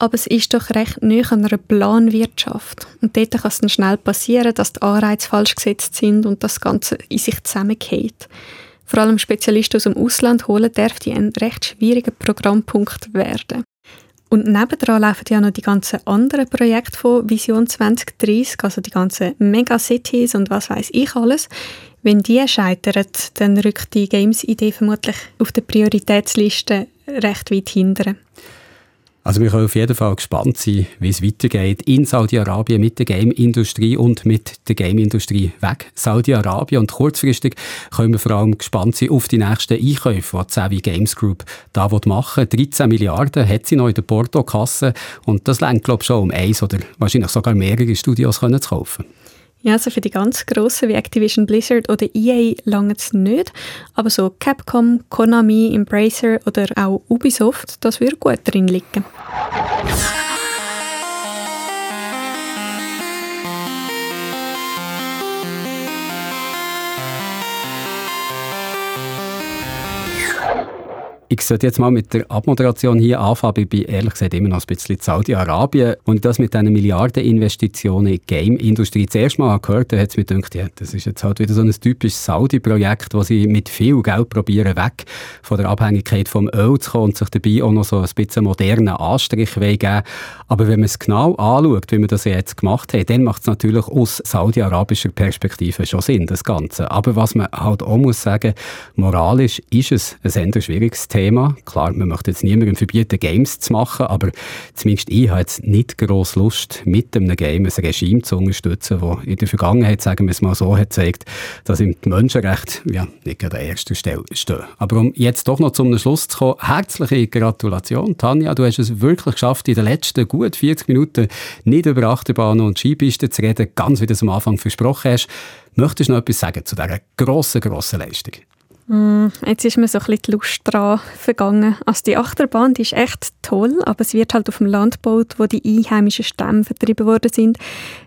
aber es ist doch recht nah an einer Planwirtschaft. Und dort kann es dann schnell passieren, dass die Anreize falsch gesetzt sind und das Ganze in sich zusammengeht. Vor allem Spezialisten aus dem Ausland holen dürfte ein recht schwieriger Programmpunkt werden. Und nebendran laufen ja noch die ganzen anderen Projekte von Vision 2030, also die ganzen Megacities und was weiß ich alles. Wenn die scheitern, dann rückt die Games-Idee vermutlich auf der Prioritätsliste recht weit hinten. Also wir können auf jeden Fall gespannt sein, wie es weitergeht in Saudi-Arabien mit der Game-Industrie und mit der Game-Industrie weg Saudi-Arabien. Und kurzfristig können wir vor allem gespannt sein auf die nächsten Einkäufe, die Savvy Games Group da machen will. 13 Milliarden hat sie noch in der Porto-Kasse und das längt glaube ich schon um eins oder wahrscheinlich sogar mehrere Studios können zu kaufen. Ja, also für die ganz grossen wie Activision Blizzard oder EA lange es nicht. Aber so Capcom, Konami, Embracer oder auch Ubisoft, das würde gut drin liegen. Ich sollte jetzt mal mit der Abmoderation hier anfangen. Ich bin ehrlich gesagt immer noch ein bisschen Saudi-Arabien. Und das mit diesen Milliardeninvestitionen in die Game-Industrie zuerst mal gehört, da hat es mir gedacht, ja, das ist jetzt halt wieder so ein typisches Saudi-Projekt, wo sie mit viel Geld probieren, weg von der Abhängigkeit vom Öl zu kommen und sich dabei auch noch so ein bisschen modernen Anstrich geben Aber wenn man es genau anschaut, wie wir das jetzt gemacht haben, dann macht es natürlich aus saudi-arabischer Perspektive schon Sinn, das Ganze. Aber was man halt auch muss sagen, moralisch ist es ein sehr schwieriges Thema Thema. Klar, man möchte jetzt niemandem verbieten, Games zu machen, aber zumindest ich habe jetzt nicht gross Lust, mit einem Game ein Regime zu unterstützen, das in der Vergangenheit, sagen wir es mal so, hat gezeigt, dass ihm die Menschenrechte ja, nicht an der ersten Stelle stehen. Aber um jetzt doch noch zum Schluss zu kommen, herzliche Gratulation, Tanja, du hast es wirklich geschafft, in den letzten gut 40 Minuten nicht über Achterbahnen und Skipisten zu reden, ganz wie du es am Anfang versprochen hast. Möchtest du noch etwas sagen zu dieser grossen, grossen Leistung? Mm, jetzt ist mir so ein bisschen die Lust dran vergangen. Also die Achterbahn, die ist echt toll, aber es wird halt auf dem Land gebaut, wo die einheimischen Stämme vertrieben worden sind.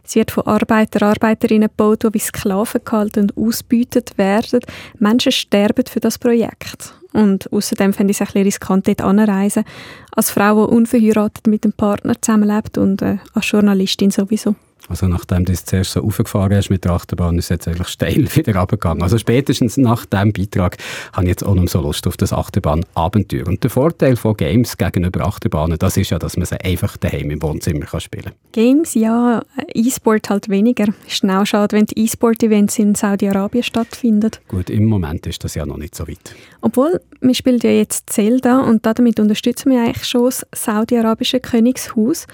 Es wird von Arbeiter, Arbeiterinnen gebaut, die wie Sklaven gehalten und ausbeutet werden. Menschen sterben für das Projekt. Und außerdem finde ich es ein bisschen riskant, dort anreisen. Als Frau, die unverheiratet mit dem Partner zusammenlebt und äh, als Journalistin sowieso. Also nachdem du es zuerst so aufgefahren hast mit der Achterbahn, ist es jetzt eigentlich steil [LAUGHS] wieder runtergegangen. Also spätestens nach diesem Beitrag habe ich jetzt auch noch so Lust auf das Achterbahn-Abenteuer. Und der Vorteil von Games gegenüber Achterbahnen, das ist ja, dass man sie einfach daheim im Wohnzimmer kann spielen kann. Games, ja, E-Sport halt weniger. Ist auch schade, wenn die E-Sport-Events in Saudi-Arabien stattfinden. Gut, im Moment ist das ja noch nicht so weit. Obwohl, wir spielen ja jetzt Zelda und damit unterstützen wir eigentlich schon das saudi-arabische Königshaus.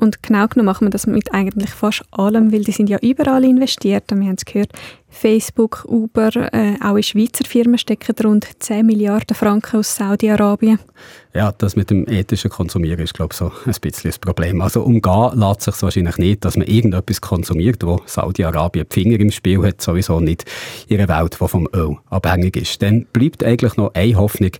Und genau genommen machen wir das mit eigentlich fast allem, weil die sind ja überall investiert. Und wir haben es gehört, Facebook, Uber, äh, auch in Schweizer Firmen stecken rund 10 Milliarden Franken aus Saudi-Arabien. Ja, das mit dem ethischen Konsumieren ist, glaube ich, so ein bisschen das Problem. Also umgehen lässt sich wahrscheinlich nicht, dass man irgendetwas konsumiert, wo Saudi-Arabien die Finger im Spiel hat, sowieso nicht einer Welt, die vom Öl abhängig ist. Dann bleibt eigentlich noch eine Hoffnung,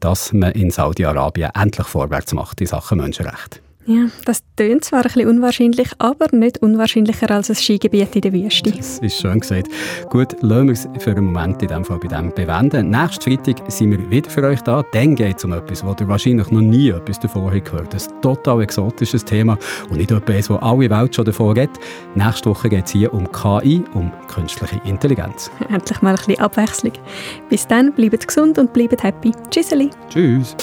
dass man in Saudi-Arabien endlich vorwärts macht in Sachen Menschenrechte. Ja, das tönt zwar ein bisschen unwahrscheinlich, aber nicht unwahrscheinlicher als ein Skigebiet in der Wüste. Das ist schön gesagt. Gut, lassen wir es für einen Moment in diesem Fall bei dem bewenden. Nächsten Freitag sind wir wieder für euch da. Dann geht es um etwas, wo ihr wahrscheinlich noch nie etwas davon habt gehört Ein total exotisches Thema und nicht etwas, wo alle Welt schon davon redet. Nächste Woche geht es hier um KI, um künstliche Intelligenz. Endlich mal ein bisschen Abwechslung. Bis dann, bleibt gesund und bleibt happy. Tschüsseli. Tschüss.